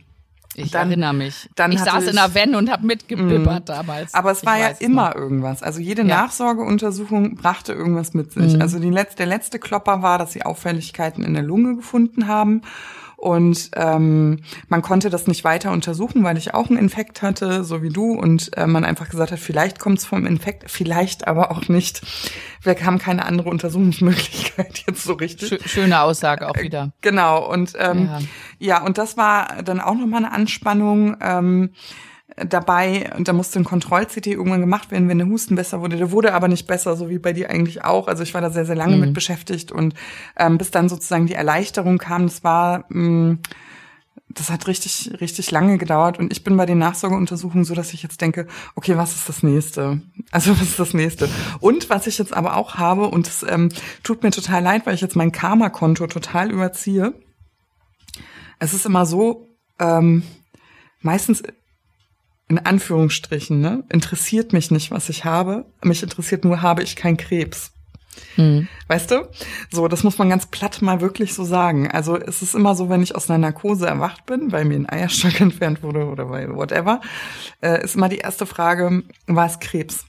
Ich dann, erinnere mich. Dann ich saß ich, in der Van und habe mitgebibbert mm, damals. Aber es war ja immer noch. irgendwas. Also jede ja. Nachsorgeuntersuchung brachte irgendwas mit sich. Mhm. Also die letzte, der letzte Klopper war, dass sie Auffälligkeiten in der Lunge gefunden haben. Und ähm, man konnte das nicht weiter untersuchen, weil ich auch einen Infekt hatte, so wie du. Und äh, man einfach gesagt hat, vielleicht kommt es vom Infekt, vielleicht aber auch nicht. Wir haben keine andere Untersuchungsmöglichkeit jetzt so richtig. Schöne Aussage auch wieder. Genau. Und ähm, ja. ja, und das war dann auch nochmal eine Anspannung. Ähm, dabei und da musste ein Kontroll-CT irgendwann gemacht werden, wenn der Husten besser wurde. Der wurde aber nicht besser, so wie bei dir eigentlich auch. Also ich war da sehr, sehr lange mhm. mit beschäftigt und ähm, bis dann sozusagen die Erleichterung kam, das war, mh, mm, das hat richtig, richtig lange gedauert und ich bin bei den Nachsorgeuntersuchungen so, dass ich jetzt denke, okay, was ist das nächste? Also was ist das nächste? Und was ich jetzt aber auch habe und es ähm, tut mir total leid, weil ich jetzt mein Karma-Konto total überziehe. Es ist immer so, ähm, meistens in Anführungsstrichen, ne, interessiert mich nicht, was ich habe. Mich interessiert nur, habe ich keinen Krebs. Mhm. Weißt du? So, das muss man ganz platt mal wirklich so sagen. Also es ist immer so, wenn ich aus einer Narkose erwacht bin, weil mir ein Eierstock entfernt wurde oder weil whatever, äh, ist immer die erste Frage, war es Krebs?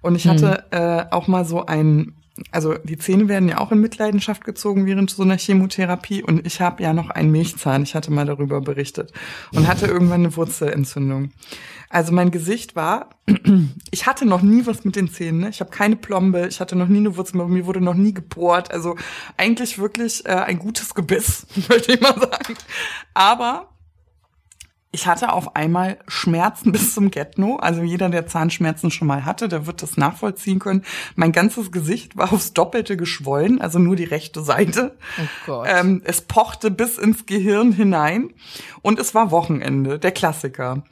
Und ich hatte mhm. äh, auch mal so ein also die Zähne werden ja auch in Mitleidenschaft gezogen während so einer Chemotherapie und ich habe ja noch einen Milchzahn, ich hatte mal darüber berichtet und hatte irgendwann eine Wurzelentzündung. Also mein Gesicht war, ich hatte noch nie was mit den Zähnen, ne? ich habe keine Plombe, ich hatte noch nie eine Wurzel, mir wurde noch nie gebohrt, also eigentlich wirklich äh, ein gutes Gebiss, würde ich mal sagen. Aber ich hatte auf einmal Schmerzen bis zum Getno. Also jeder, der Zahnschmerzen schon mal hatte, der wird das nachvollziehen können. Mein ganzes Gesicht war aufs Doppelte geschwollen, also nur die rechte Seite. Oh. Ähm, es pochte bis ins Gehirn hinein. Und es war Wochenende, der Klassiker.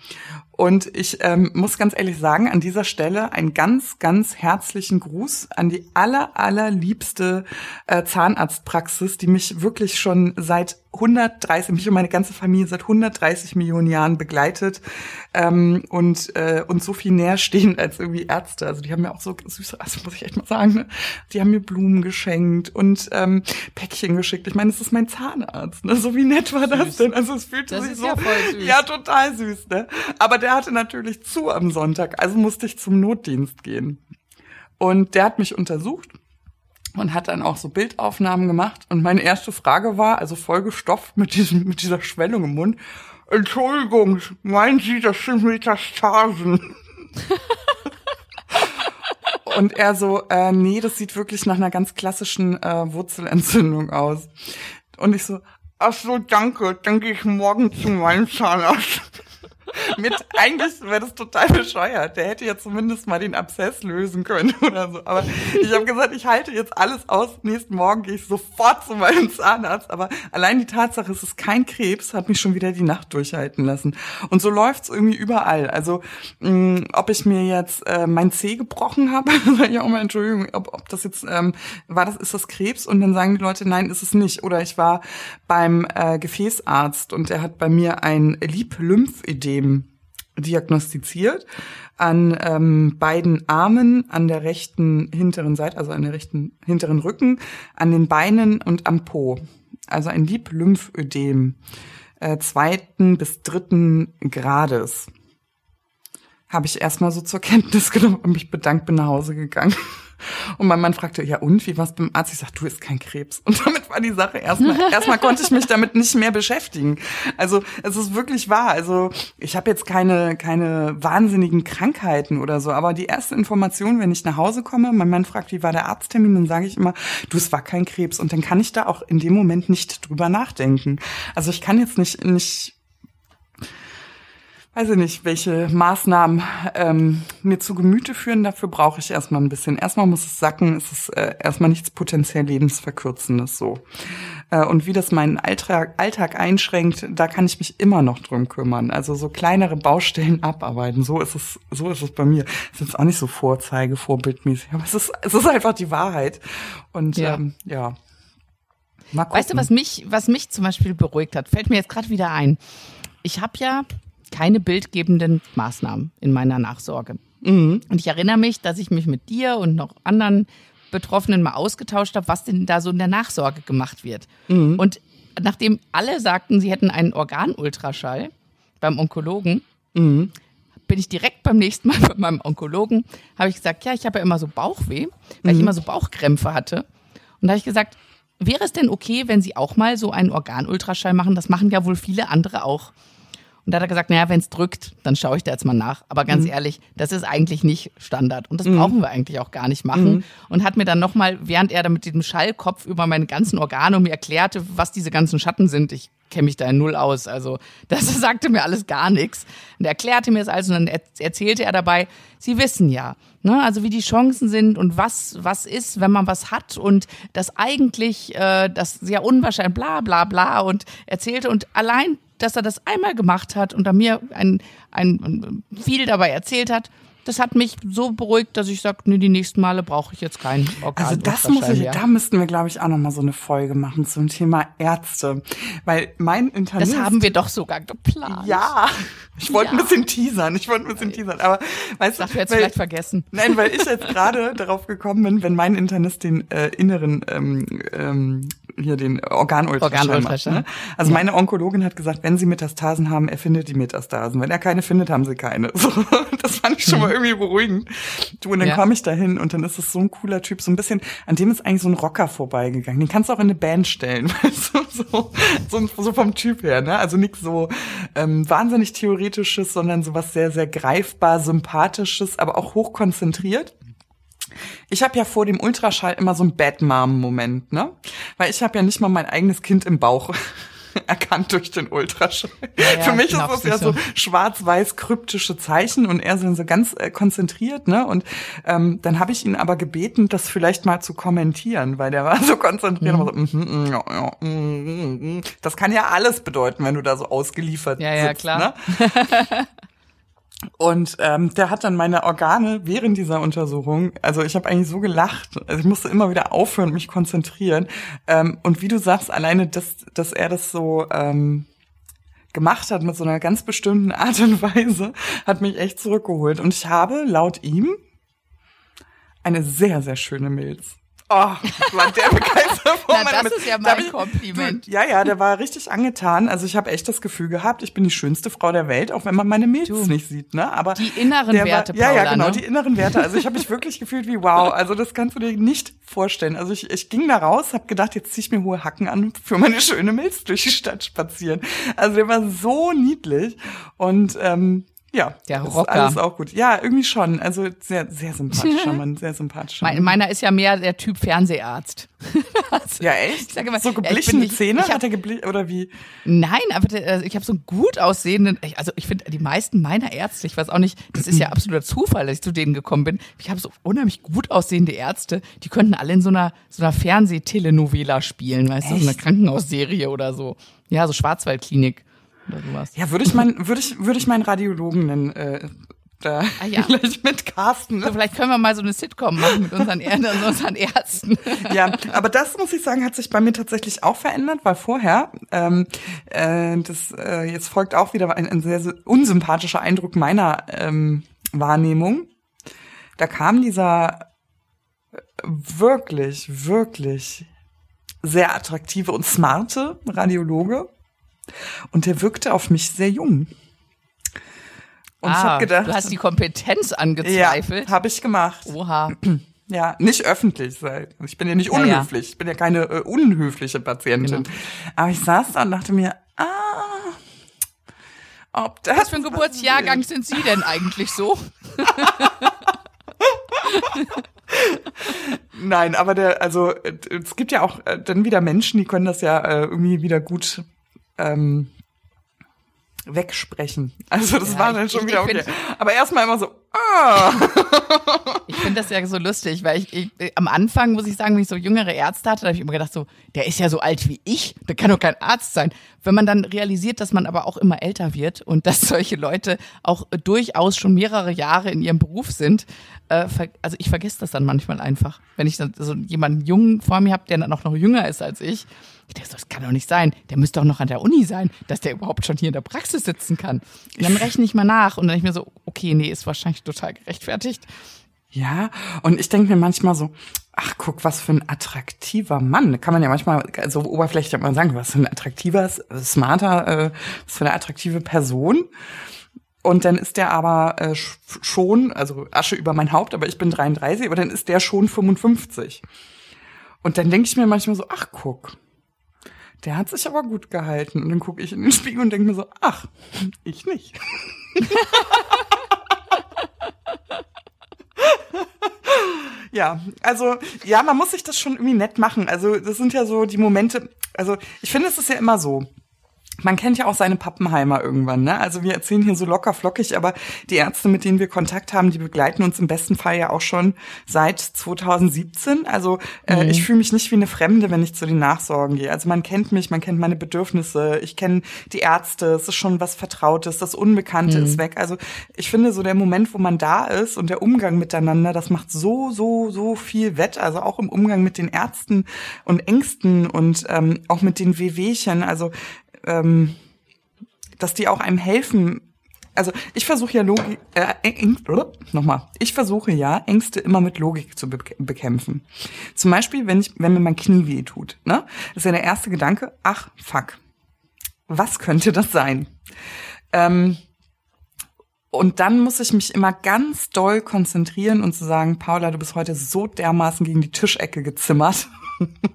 Und ich ähm, muss ganz ehrlich sagen, an dieser Stelle einen ganz, ganz herzlichen Gruß an die aller, allerliebste äh, Zahnarztpraxis, die mich wirklich schon seit 130, mich und meine ganze Familie seit 130 Millionen Jahren begleitet ähm, und äh, und so viel näher stehen als irgendwie Ärzte. Also die haben mir auch so süße, also muss ich echt mal sagen, ne? die haben mir Blumen geschenkt und ähm, Päckchen geschickt. Ich meine, es ist mein Zahnarzt. Ne? So wie nett war süß. das denn? Also es fühlte das sich so, ja, ja total süß. Ne? Aber der hatte natürlich zu am Sonntag, also musste ich zum Notdienst gehen. Und der hat mich untersucht und hat dann auch so Bildaufnahmen gemacht. Und meine erste Frage war, also vollgestopft mit diesem, mit dieser Schwellung im Mund. Entschuldigung, meinen Sie, das sind Metastasen? und er so, äh, nee, das sieht wirklich nach einer ganz klassischen äh, Wurzelentzündung aus. Und ich so, ach so, danke, dann gehe ich morgen zu meinem Zahnarzt mit, eigentlich wäre das total bescheuert. Der hätte ja zumindest mal den Abszess lösen können oder so. Aber ich habe gesagt, ich halte jetzt alles aus. Nächsten Morgen gehe ich sofort zu meinem Zahnarzt. Aber allein die Tatsache, es ist kein Krebs, hat mich schon wieder die Nacht durchhalten lassen. Und so läuft's irgendwie überall. Also, mh, mm, ob ich mir jetzt äh, mein Zeh gebrochen habe, sage ich auch mal, Entschuldigung, ob, ob das jetzt, ähm, war das, ist das Krebs? Und dann sagen die Leute, nein, ist es nicht. Oder ich war beim äh, Gefäßarzt und er hat bei mir ein Lieb-Lymphödem diagnostiziert an ähm, beiden Armen, an der rechten hinteren Seite, also an der rechten hinteren Rücken, an den Beinen und am Po. Also ein Lieb-Lymphödem äh, zweiten bis dritten Grades. Habe ich erstmal so zur Kenntnis genommen und mich bedankt, bin nach Hause gegangen. Und mein Mann fragte, ja und, wie war's beim Arzt? Ich sagte, du, ist kein Krebs. Und damit war die Sache erstmal, erstmal konnte ich mich damit nicht mehr beschäftigen. Also es ist wirklich wahr. Also ich habe jetzt keine, keine wahnsinnigen Krankheiten oder so, aber die erste Information, wenn ich nach Hause komme, mein Mann fragt, wie war der Arzttermin, dann sage ich immer, du, es war kein Krebs. Und dann kann ich da auch in dem Moment nicht drüber nachdenken. Also ich kann jetzt nicht, nicht weiß ich nicht, welche Maßnahmen ähm, mir zu Gemüte führen. Dafür brauche ich erstmal ein bisschen. Erstmal muss es sacken, es ist äh, erstmal nichts potenziell lebensverkürzendes so. Äh, und wie das meinen Alltag, Alltag einschränkt, da kann ich mich immer noch drum kümmern. Also so kleinere Baustellen abarbeiten. So ist es, so ist es bei mir. Es ist jetzt auch nicht so Vorzeige, vorbildmäßig, aber es ist, es ist einfach die Wahrheit. Und ja. Ähm, ja. Weißt du, was mich, was mich zum Beispiel beruhigt hat, fällt mir jetzt gerade wieder ein. Ich habe ja keine bildgebenden Maßnahmen in meiner Nachsorge. Mhm. Und ich erinnere mich, dass ich mich mit dir und noch anderen Betroffenen mal ausgetauscht habe, was denn da so in der Nachsorge gemacht wird. Mhm. Und nachdem alle sagten, sie hätten einen Organultraschall beim Onkologen, mhm. bin ich direkt beim nächsten Mal bei meinem Onkologen, habe ich gesagt, ja, ich habe ja immer so Bauchweh, weil ich mhm. immer so Bauchkrämpfe hatte. Und da habe ich gesagt, wäre es denn okay, wenn Sie auch mal so einen Organultraschall machen? Das machen ja wohl viele andere auch. Und da hat er gesagt, naja, wenn es drückt, dann schaue ich da jetzt mal nach. Aber ganz mhm. ehrlich, das ist eigentlich nicht Standard. Und das mhm. brauchen wir eigentlich auch gar nicht machen. Mhm. Und hat mir dann nochmal, während er da mit diesem Schallkopf über meine ganzen Organe und mir erklärte, was diese ganzen Schatten sind, ich kenne mich da in null aus. Also das sagte mir alles gar nichts. Und er erklärte mir es also und dann erzählte er dabei, Sie wissen ja, ne, also wie die Chancen sind und was was ist, wenn man was hat und das eigentlich äh, das sehr unwahrscheinlich bla bla bla und erzählte und allein dass er das einmal gemacht hat und da mir ein, ein, viel dabei erzählt hat, das hat mich so beruhigt, dass ich sage, nee, die nächsten Male brauche ich jetzt keinen Organ. Also das muss ich, da müssten wir, glaube ich, auch noch mal so eine Folge machen zum Thema Ärzte, weil mein Internist. Das haben wir doch sogar geplant. Ja, ich wollte ja. ein bisschen teasern, ich wollte ein bisschen teasern, aber weißt du, jetzt vielleicht vergessen. Nein, weil ich jetzt gerade darauf gekommen bin, wenn mein Internist den äh, inneren ähm, ähm, hier den Organultraschall Organultraschall. Macht, ne? Also ja. meine Onkologin hat gesagt, wenn sie Metastasen haben, er findet die Metastasen. Wenn er keine findet, haben sie keine. So, das fand ich schon mal irgendwie beruhigend. Du, und dann ja. komme ich da hin und dann ist es so ein cooler Typ, so ein bisschen, an dem ist eigentlich so ein Rocker vorbeigegangen. Den kannst du auch in eine Band stellen, weißt du, so, so, so vom Typ her, ne? Also nichts so ähm, wahnsinnig Theoretisches, sondern so was sehr, sehr greifbar, Sympathisches, aber auch hochkonzentriert. Ich habe ja vor dem Ultraschall immer so ein Bad Mom-Moment, ne? Weil ich habe ja nicht mal mein eigenes Kind im Bauch erkannt durch den Ultraschall. Ja, Für mich ist das ja so, schwarz-weiß kryptische Zeichen und er sind so ganz äh, konzentriert, ne? Und ähm, dann habe ich ihn aber gebeten, das vielleicht mal zu kommentieren, weil der war so konzentriert. Mhm. So, mm, mm, ja, ja, mm, mm, das kann ja alles bedeuten, wenn du da so ausgeliefert ja, sitzt, ja, klar. Ne? Und ähm, der hat dann meine Organe während dieser Untersuchung, also ich habe eigentlich so gelacht, also ich musste immer wieder aufhören und mich konzentrieren. Ähm, und wie du sagst, alleine, dass, dass er das so ähm, gemacht hat mit so einer ganz bestimmten Art und Weise, hat mich echt zurückgeholt. Und ich habe laut ihm eine sehr, sehr schöne Milz. Oh, war der begeistert von Na, das ist ja mein Kompliment. Ja, ja, der war richtig angetan. Also ich habe echt das Gefühl gehabt, ich bin die schönste Frau der Welt, auch wenn man meine Milz du, nicht sieht, ne? Aber die inneren Werte, war, Ja, ja, genau, ne? die inneren Werte. Also ich habe mich wirklich gefühlt wie wow. Also das kannst du dir nicht vorstellen. Also ich, ich ging da raus, habe gedacht, jetzt zieh ich mir hohe Hacken an für meine schöne Milz durch die Stadt spazieren. Also der war so niedlich und ähm, ja, der Rocker. Ist alles auch gut. Ja, irgendwie schon. Also sehr, sehr sympathischer Mann, sehr sympathischer Mann. Meiner ist ja mehr der Typ Fernseharzt. also, ja, echt? Ich sage immer, so geblichene ja, Zähne? Ich, ich hat er geblich oder wie? Nein, aber der, also ich habe so einen gut aussehenden, also ich finde die meisten meiner Ärzte, ich weiß auch nicht, das ist ja absoluter Zufall, dass ich zu denen gekommen bin. Ich habe so unheimlich gut aussehende Ärzte, die könnten alle in so einer so einer Fernsehtelenovela spielen, weißt echt? du, so einer Krankenhausserie oder so. Ja, so Schwarzwaldklinik oder sowas. Ja, würde ich mein, würde ich, würde ich meinen Radiologen nennen, äh, da ah, ja. vielleicht mit Carsten. Ne? Also vielleicht können wir mal so eine Sitcom machen mit unseren, Ärzten, unseren Ärzten. Ja, aber das muss ich sagen, hat sich bei mir tatsächlich auch verändert, weil vorher, ähm, äh, das äh, jetzt folgt auch wieder ein, ein sehr, sehr unsympathischer Eindruck meiner ähm, Wahrnehmung. Da kam dieser wirklich, wirklich sehr attraktive und smarte Radiologe und der wirkte auf mich sehr jung. Und ah, ich habe gedacht, du hast die Kompetenz angezweifelt. Ja, habe ich gemacht. Oha. Ja, nicht öffentlich. Ich bin ja nicht unhöflich. Ich bin ja keine äh, unhöfliche Patientin. Genau. Aber ich saß da und dachte mir, ah, ob das. Was für ein Geburtsjahrgang sind Sie denn eigentlich so? Nein, aber der, also es gibt ja auch äh, dann wieder Menschen, die können das ja äh, irgendwie wieder gut ähm, wegsprechen. Also das ja, war dann schon ich, wieder okay. Find, Aber erstmal immer so, ah. ich finde das ja so lustig, weil ich, ich, am Anfang muss ich sagen, wenn ich so jüngere Ärzte hatte, da habe ich immer gedacht so, der ist ja so alt wie ich, der kann doch kein Arzt sein. Wenn man dann realisiert, dass man aber auch immer älter wird und dass solche Leute auch durchaus schon mehrere Jahre in ihrem Beruf sind, äh, also ich vergesse das dann manchmal einfach, wenn ich dann so jemanden jungen vor mir habe, der dann auch noch jünger ist als ich das kann doch nicht sein. Der müsste doch noch an der Uni sein, dass der überhaupt schon hier in der Praxis sitzen kann. Und dann rechne ich mal nach und dann ich mir so, okay, nee, ist wahrscheinlich total gerechtfertigt. Ja, und ich denke mir manchmal so, ach guck, was für ein attraktiver Mann. Kann man ja manchmal so oberflächlich mal sagen, was für ein attraktiver, smarter, äh, was für eine attraktive Person. Und dann ist der aber äh, schon, also Asche über mein Haupt, aber ich bin 33, aber dann ist der schon 55. Und dann denke ich mir manchmal so, ach guck, der hat sich aber gut gehalten. Und dann gucke ich in den Spiegel und denke mir so, ach, ich nicht. ja, also ja, man muss sich das schon irgendwie nett machen. Also das sind ja so die Momente. Also ich finde, es ist ja immer so man kennt ja auch seine Pappenheimer irgendwann, ne? Also wir erzählen hier so locker flockig, aber die Ärzte, mit denen wir Kontakt haben, die begleiten uns im besten Fall ja auch schon seit 2017. Also äh, mhm. ich fühle mich nicht wie eine Fremde, wenn ich zu den Nachsorgen gehe. Also man kennt mich, man kennt meine Bedürfnisse, ich kenne die Ärzte, es ist schon was Vertrautes, das Unbekannte mhm. ist weg. Also ich finde so der Moment, wo man da ist und der Umgang miteinander, das macht so, so, so viel wett. Also auch im Umgang mit den Ärzten und Ängsten und ähm, auch mit den Wehwehchen. Also ähm, dass die auch einem helfen. Also ich versuche ja Logik, äh, nochmal, ich versuche ja Ängste immer mit Logik zu bekämpfen. Zum Beispiel, wenn ich, wenn mir mein Knie weh tut, ne, ist ja der erste Gedanke, ach fuck, was könnte das sein? Ähm, und dann muss ich mich immer ganz doll konzentrieren und zu sagen, Paula, du bist heute so dermaßen gegen die Tischecke gezimmert.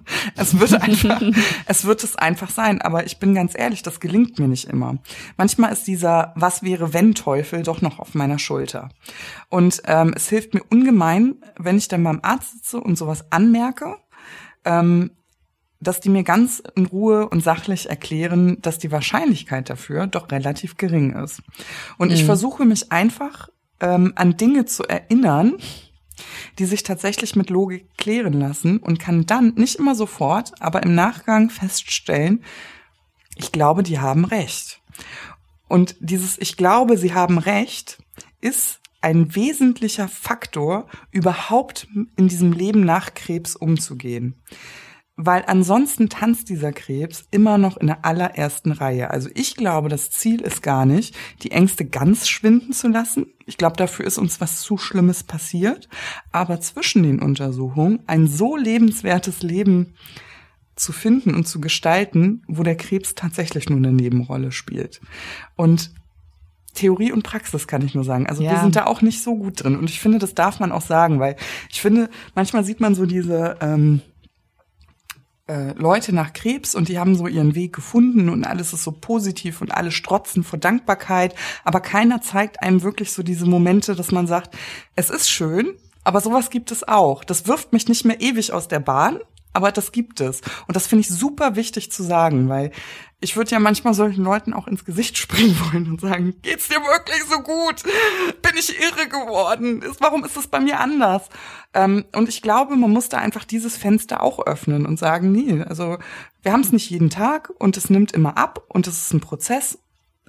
es wird einfach, es wird es einfach sein. Aber ich bin ganz ehrlich, das gelingt mir nicht immer. Manchmal ist dieser Was wäre wenn Teufel doch noch auf meiner Schulter. Und ähm, es hilft mir ungemein, wenn ich dann beim Arzt sitze und sowas anmerke, ähm, dass die mir ganz in Ruhe und sachlich erklären, dass die Wahrscheinlichkeit dafür doch relativ gering ist. Und mhm. ich versuche mich einfach ähm, an Dinge zu erinnern, die sich tatsächlich mit Logik klären lassen und kann dann nicht immer sofort, aber im Nachgang feststellen, ich glaube, die haben recht. Und dieses Ich glaube, sie haben recht ist ein wesentlicher Faktor, überhaupt in diesem Leben nach Krebs umzugehen weil ansonsten tanzt dieser Krebs immer noch in der allerersten Reihe. Also ich glaube, das Ziel ist gar nicht, die Ängste ganz schwinden zu lassen. Ich glaube, dafür ist uns was zu Schlimmes passiert. Aber zwischen den Untersuchungen ein so lebenswertes Leben zu finden und zu gestalten, wo der Krebs tatsächlich nur eine Nebenrolle spielt. Und Theorie und Praxis kann ich nur sagen. Also ja. wir sind da auch nicht so gut drin. Und ich finde, das darf man auch sagen, weil ich finde, manchmal sieht man so diese ähm, äh, Leute nach Krebs und die haben so ihren Weg gefunden und alles ist so positiv und alle strotzen vor Dankbarkeit, aber keiner zeigt einem wirklich so diese Momente, dass man sagt, es ist schön, aber sowas gibt es auch. Das wirft mich nicht mehr ewig aus der Bahn, aber das gibt es. Und das finde ich super wichtig zu sagen, weil ich würde ja manchmal solchen Leuten auch ins Gesicht springen wollen und sagen, geht's dir wirklich so gut? Bin ich irre geworden? Warum ist das bei mir anders? Ähm, und ich glaube, man muss da einfach dieses Fenster auch öffnen und sagen, nee, also wir haben es nicht jeden Tag und es nimmt immer ab und es ist ein Prozess.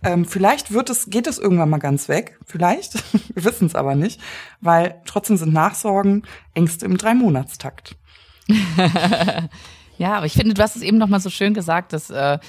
Ähm, vielleicht wird es, geht es irgendwann mal ganz weg. Vielleicht. wir wissen es aber nicht, weil trotzdem sind Nachsorgen Ängste im Dreimonatstakt. ja, aber ich finde, du hast es eben noch mal so schön gesagt, dass äh,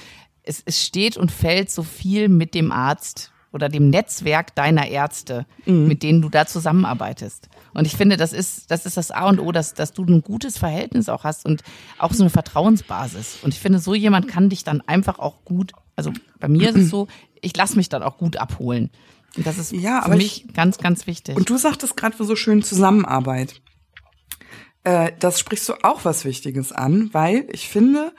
es, es steht und fällt so viel mit dem Arzt oder dem Netzwerk deiner Ärzte, mhm. mit denen du da zusammenarbeitest. Und ich finde, das ist, das ist das A und O, dass, dass du ein gutes Verhältnis auch hast und auch so eine Vertrauensbasis. Und ich finde, so jemand kann dich dann einfach auch gut, also bei mir ist es so, ich lasse mich dann auch gut abholen. Und das ist ja, für mich ich, ganz, ganz wichtig. Und du sagtest gerade so schön Zusammenarbeit. Äh, das sprichst du auch was Wichtiges an, weil ich finde,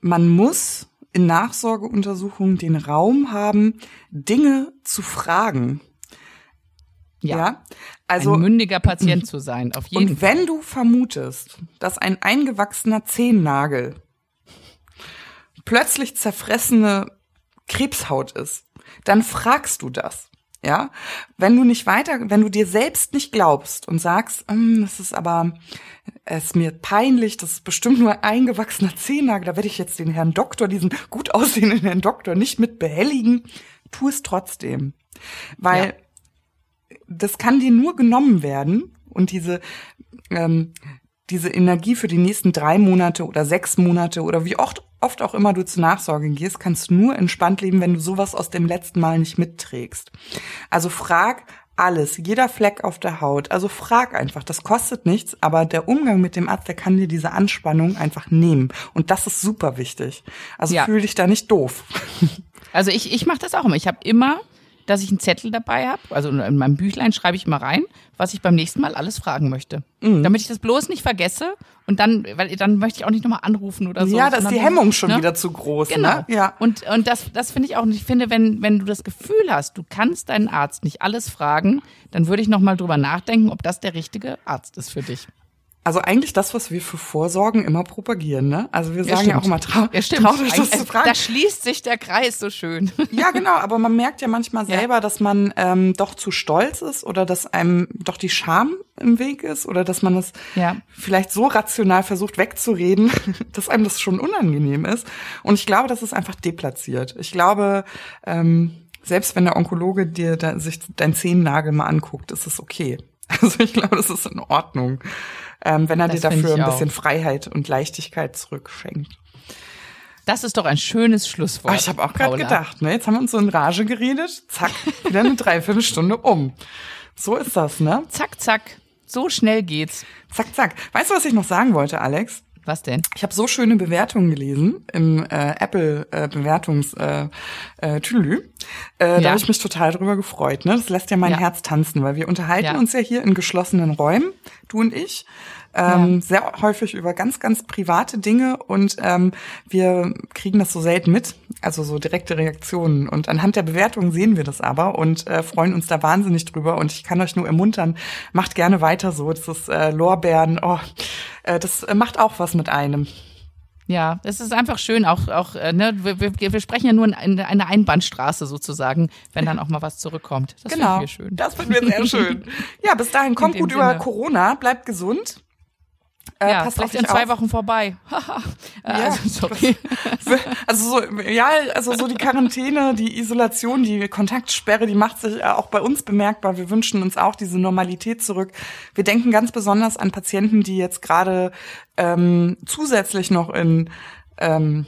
man muss in Nachsorgeuntersuchungen den Raum haben, Dinge zu fragen. Ja. ja. Also ein mündiger Patient zu sein, auf jeden Fall. Und wenn du vermutest, dass ein eingewachsener Zehennagel plötzlich zerfressene Krebshaut ist, dann fragst du das. Ja, wenn du nicht weiter, wenn du dir selbst nicht glaubst und sagst, hm, das ist aber, es ist mir peinlich, das ist bestimmt nur eingewachsener Zehennagel, da werde ich jetzt den Herrn Doktor, diesen gut aussehenden Herrn Doktor nicht mit behelligen, tu es trotzdem. Weil ja. das kann dir nur genommen werden und diese, ähm, diese Energie für die nächsten drei Monate oder sechs Monate oder wie oft, oft auch immer du zur Nachsorge gehst, kannst nur entspannt leben, wenn du sowas aus dem letzten Mal nicht mitträgst. Also frag alles, jeder Fleck auf der Haut. Also frag einfach, das kostet nichts, aber der Umgang mit dem Arzt, der kann dir diese Anspannung einfach nehmen. Und das ist super wichtig. Also ja. fühl dich da nicht doof. Also ich, ich mache das auch immer. Ich habe immer dass ich einen Zettel dabei habe. Also in meinem Büchlein schreibe ich mal rein, was ich beim nächsten Mal alles fragen möchte. Mhm. Damit ich das bloß nicht vergesse und dann, weil dann möchte ich auch nicht nochmal anrufen oder so. ja, da ist die Hemmung schon ne? wieder zu groß. Genau. Ne? Ja. Und, und das, das finde ich auch, und ich finde, wenn, wenn du das Gefühl hast, du kannst deinen Arzt nicht alles fragen, dann würde ich nochmal drüber nachdenken, ob das der richtige Arzt ist für dich. Also eigentlich das, was wir für Vorsorgen immer propagieren, ne? Also wir Ja, sagen ja, stimmt. auch immer, trau, Ja, stimmt. traut euch das zu fragen. Da schließt sich der Kreis so schön. Ja, genau, aber man merkt ja manchmal Ja. selber, dass man ähm, doch zu stolz ist oder dass einem doch die Scham im Weg ist oder dass man es Ja. vielleicht so rational versucht wegzureden, dass einem das schon unangenehm ist. Und ich glaube, das ist einfach deplatziert. Ich glaube, ähm, selbst wenn der Onkologe dir da, sich dein Zehennagel mal anguckt, ist es okay. Also ich glaube, das ist in Ordnung, ähm, wenn er Das dir dafür ein bisschen Freiheit und Leichtigkeit zurückschenkt. Das ist doch ein schönes Schlusswort. Ah, ich habe auch gerade gedacht, ne? Jetzt haben wir uns so in Rage geredet. Zack, wieder eine Dreiviertelstunde um. So ist das, ne? Zack, zack. So schnell geht's. Zack, zack. Weißt du, was ich noch sagen wollte, Alex? Was denn? Ich habe so schöne Bewertungen gelesen im äh, Apple äh, Bewertungs äh, äh, Tülü. Äh, Da Ja. habe ich mich total drüber gefreut. Ne? Das lässt ja mein Ja. Herz tanzen, weil wir unterhalten Ja. uns ja hier in geschlossenen Räumen, du und ich. Ähm, Sehr häufig über ganz, ganz private Dinge und ähm, wir kriegen das so selten mit, also so direkte Reaktionen. Und anhand der Bewertungen sehen wir das aber und äh, freuen uns da wahnsinnig drüber. Und ich kann euch nur ermuntern, macht gerne weiter so. Das ist äh, Lorbeeren, oh, äh, das macht auch was mit einem. Ja, es ist einfach schön, auch, auch äh, ne, wir, wir, wir sprechen ja nur in eine eine Einbahnstraße sozusagen, wenn dann auch mal was zurückkommt. Das genau. finden wir schön. Das finden wir sehr schön. Ja, bis dahin kommt gut über Sinne. Corona, bleibt gesund. Äh, ja, passt vielleicht in zwei auf. Wochen vorbei. Äh, Ja, also, sorry. Also so, ja, also so die Quarantäne, die Isolation, die Kontaktsperre, die macht sich äh, auch bei uns bemerkbar. Wir wünschen uns auch diese Normalität zurück. Wir denken ganz besonders an Patienten, die jetzt gerade ähm, zusätzlich noch in ähm,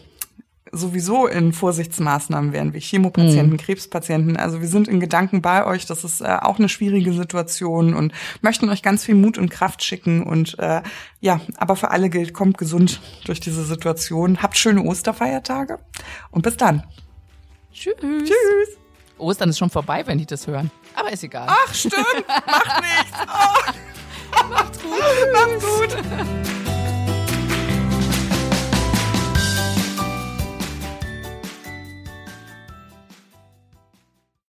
sowieso in Vorsichtsmaßnahmen wären, wie Chemopatienten, Krebspatienten. Also wir sind in Gedanken bei euch. Das ist äh, auch eine schwierige Situation und möchten euch ganz viel Mut und Kraft schicken. Und äh, ja, aber für alle gilt, kommt gesund durch diese Situation. Habt schöne Osterfeiertage und bis dann. Tschüss. Tschüss. Ostern ist schon vorbei, wenn die das hören. Aber ist egal. Ach stimmt, macht nichts. Oh. Macht's gut. Macht's gut.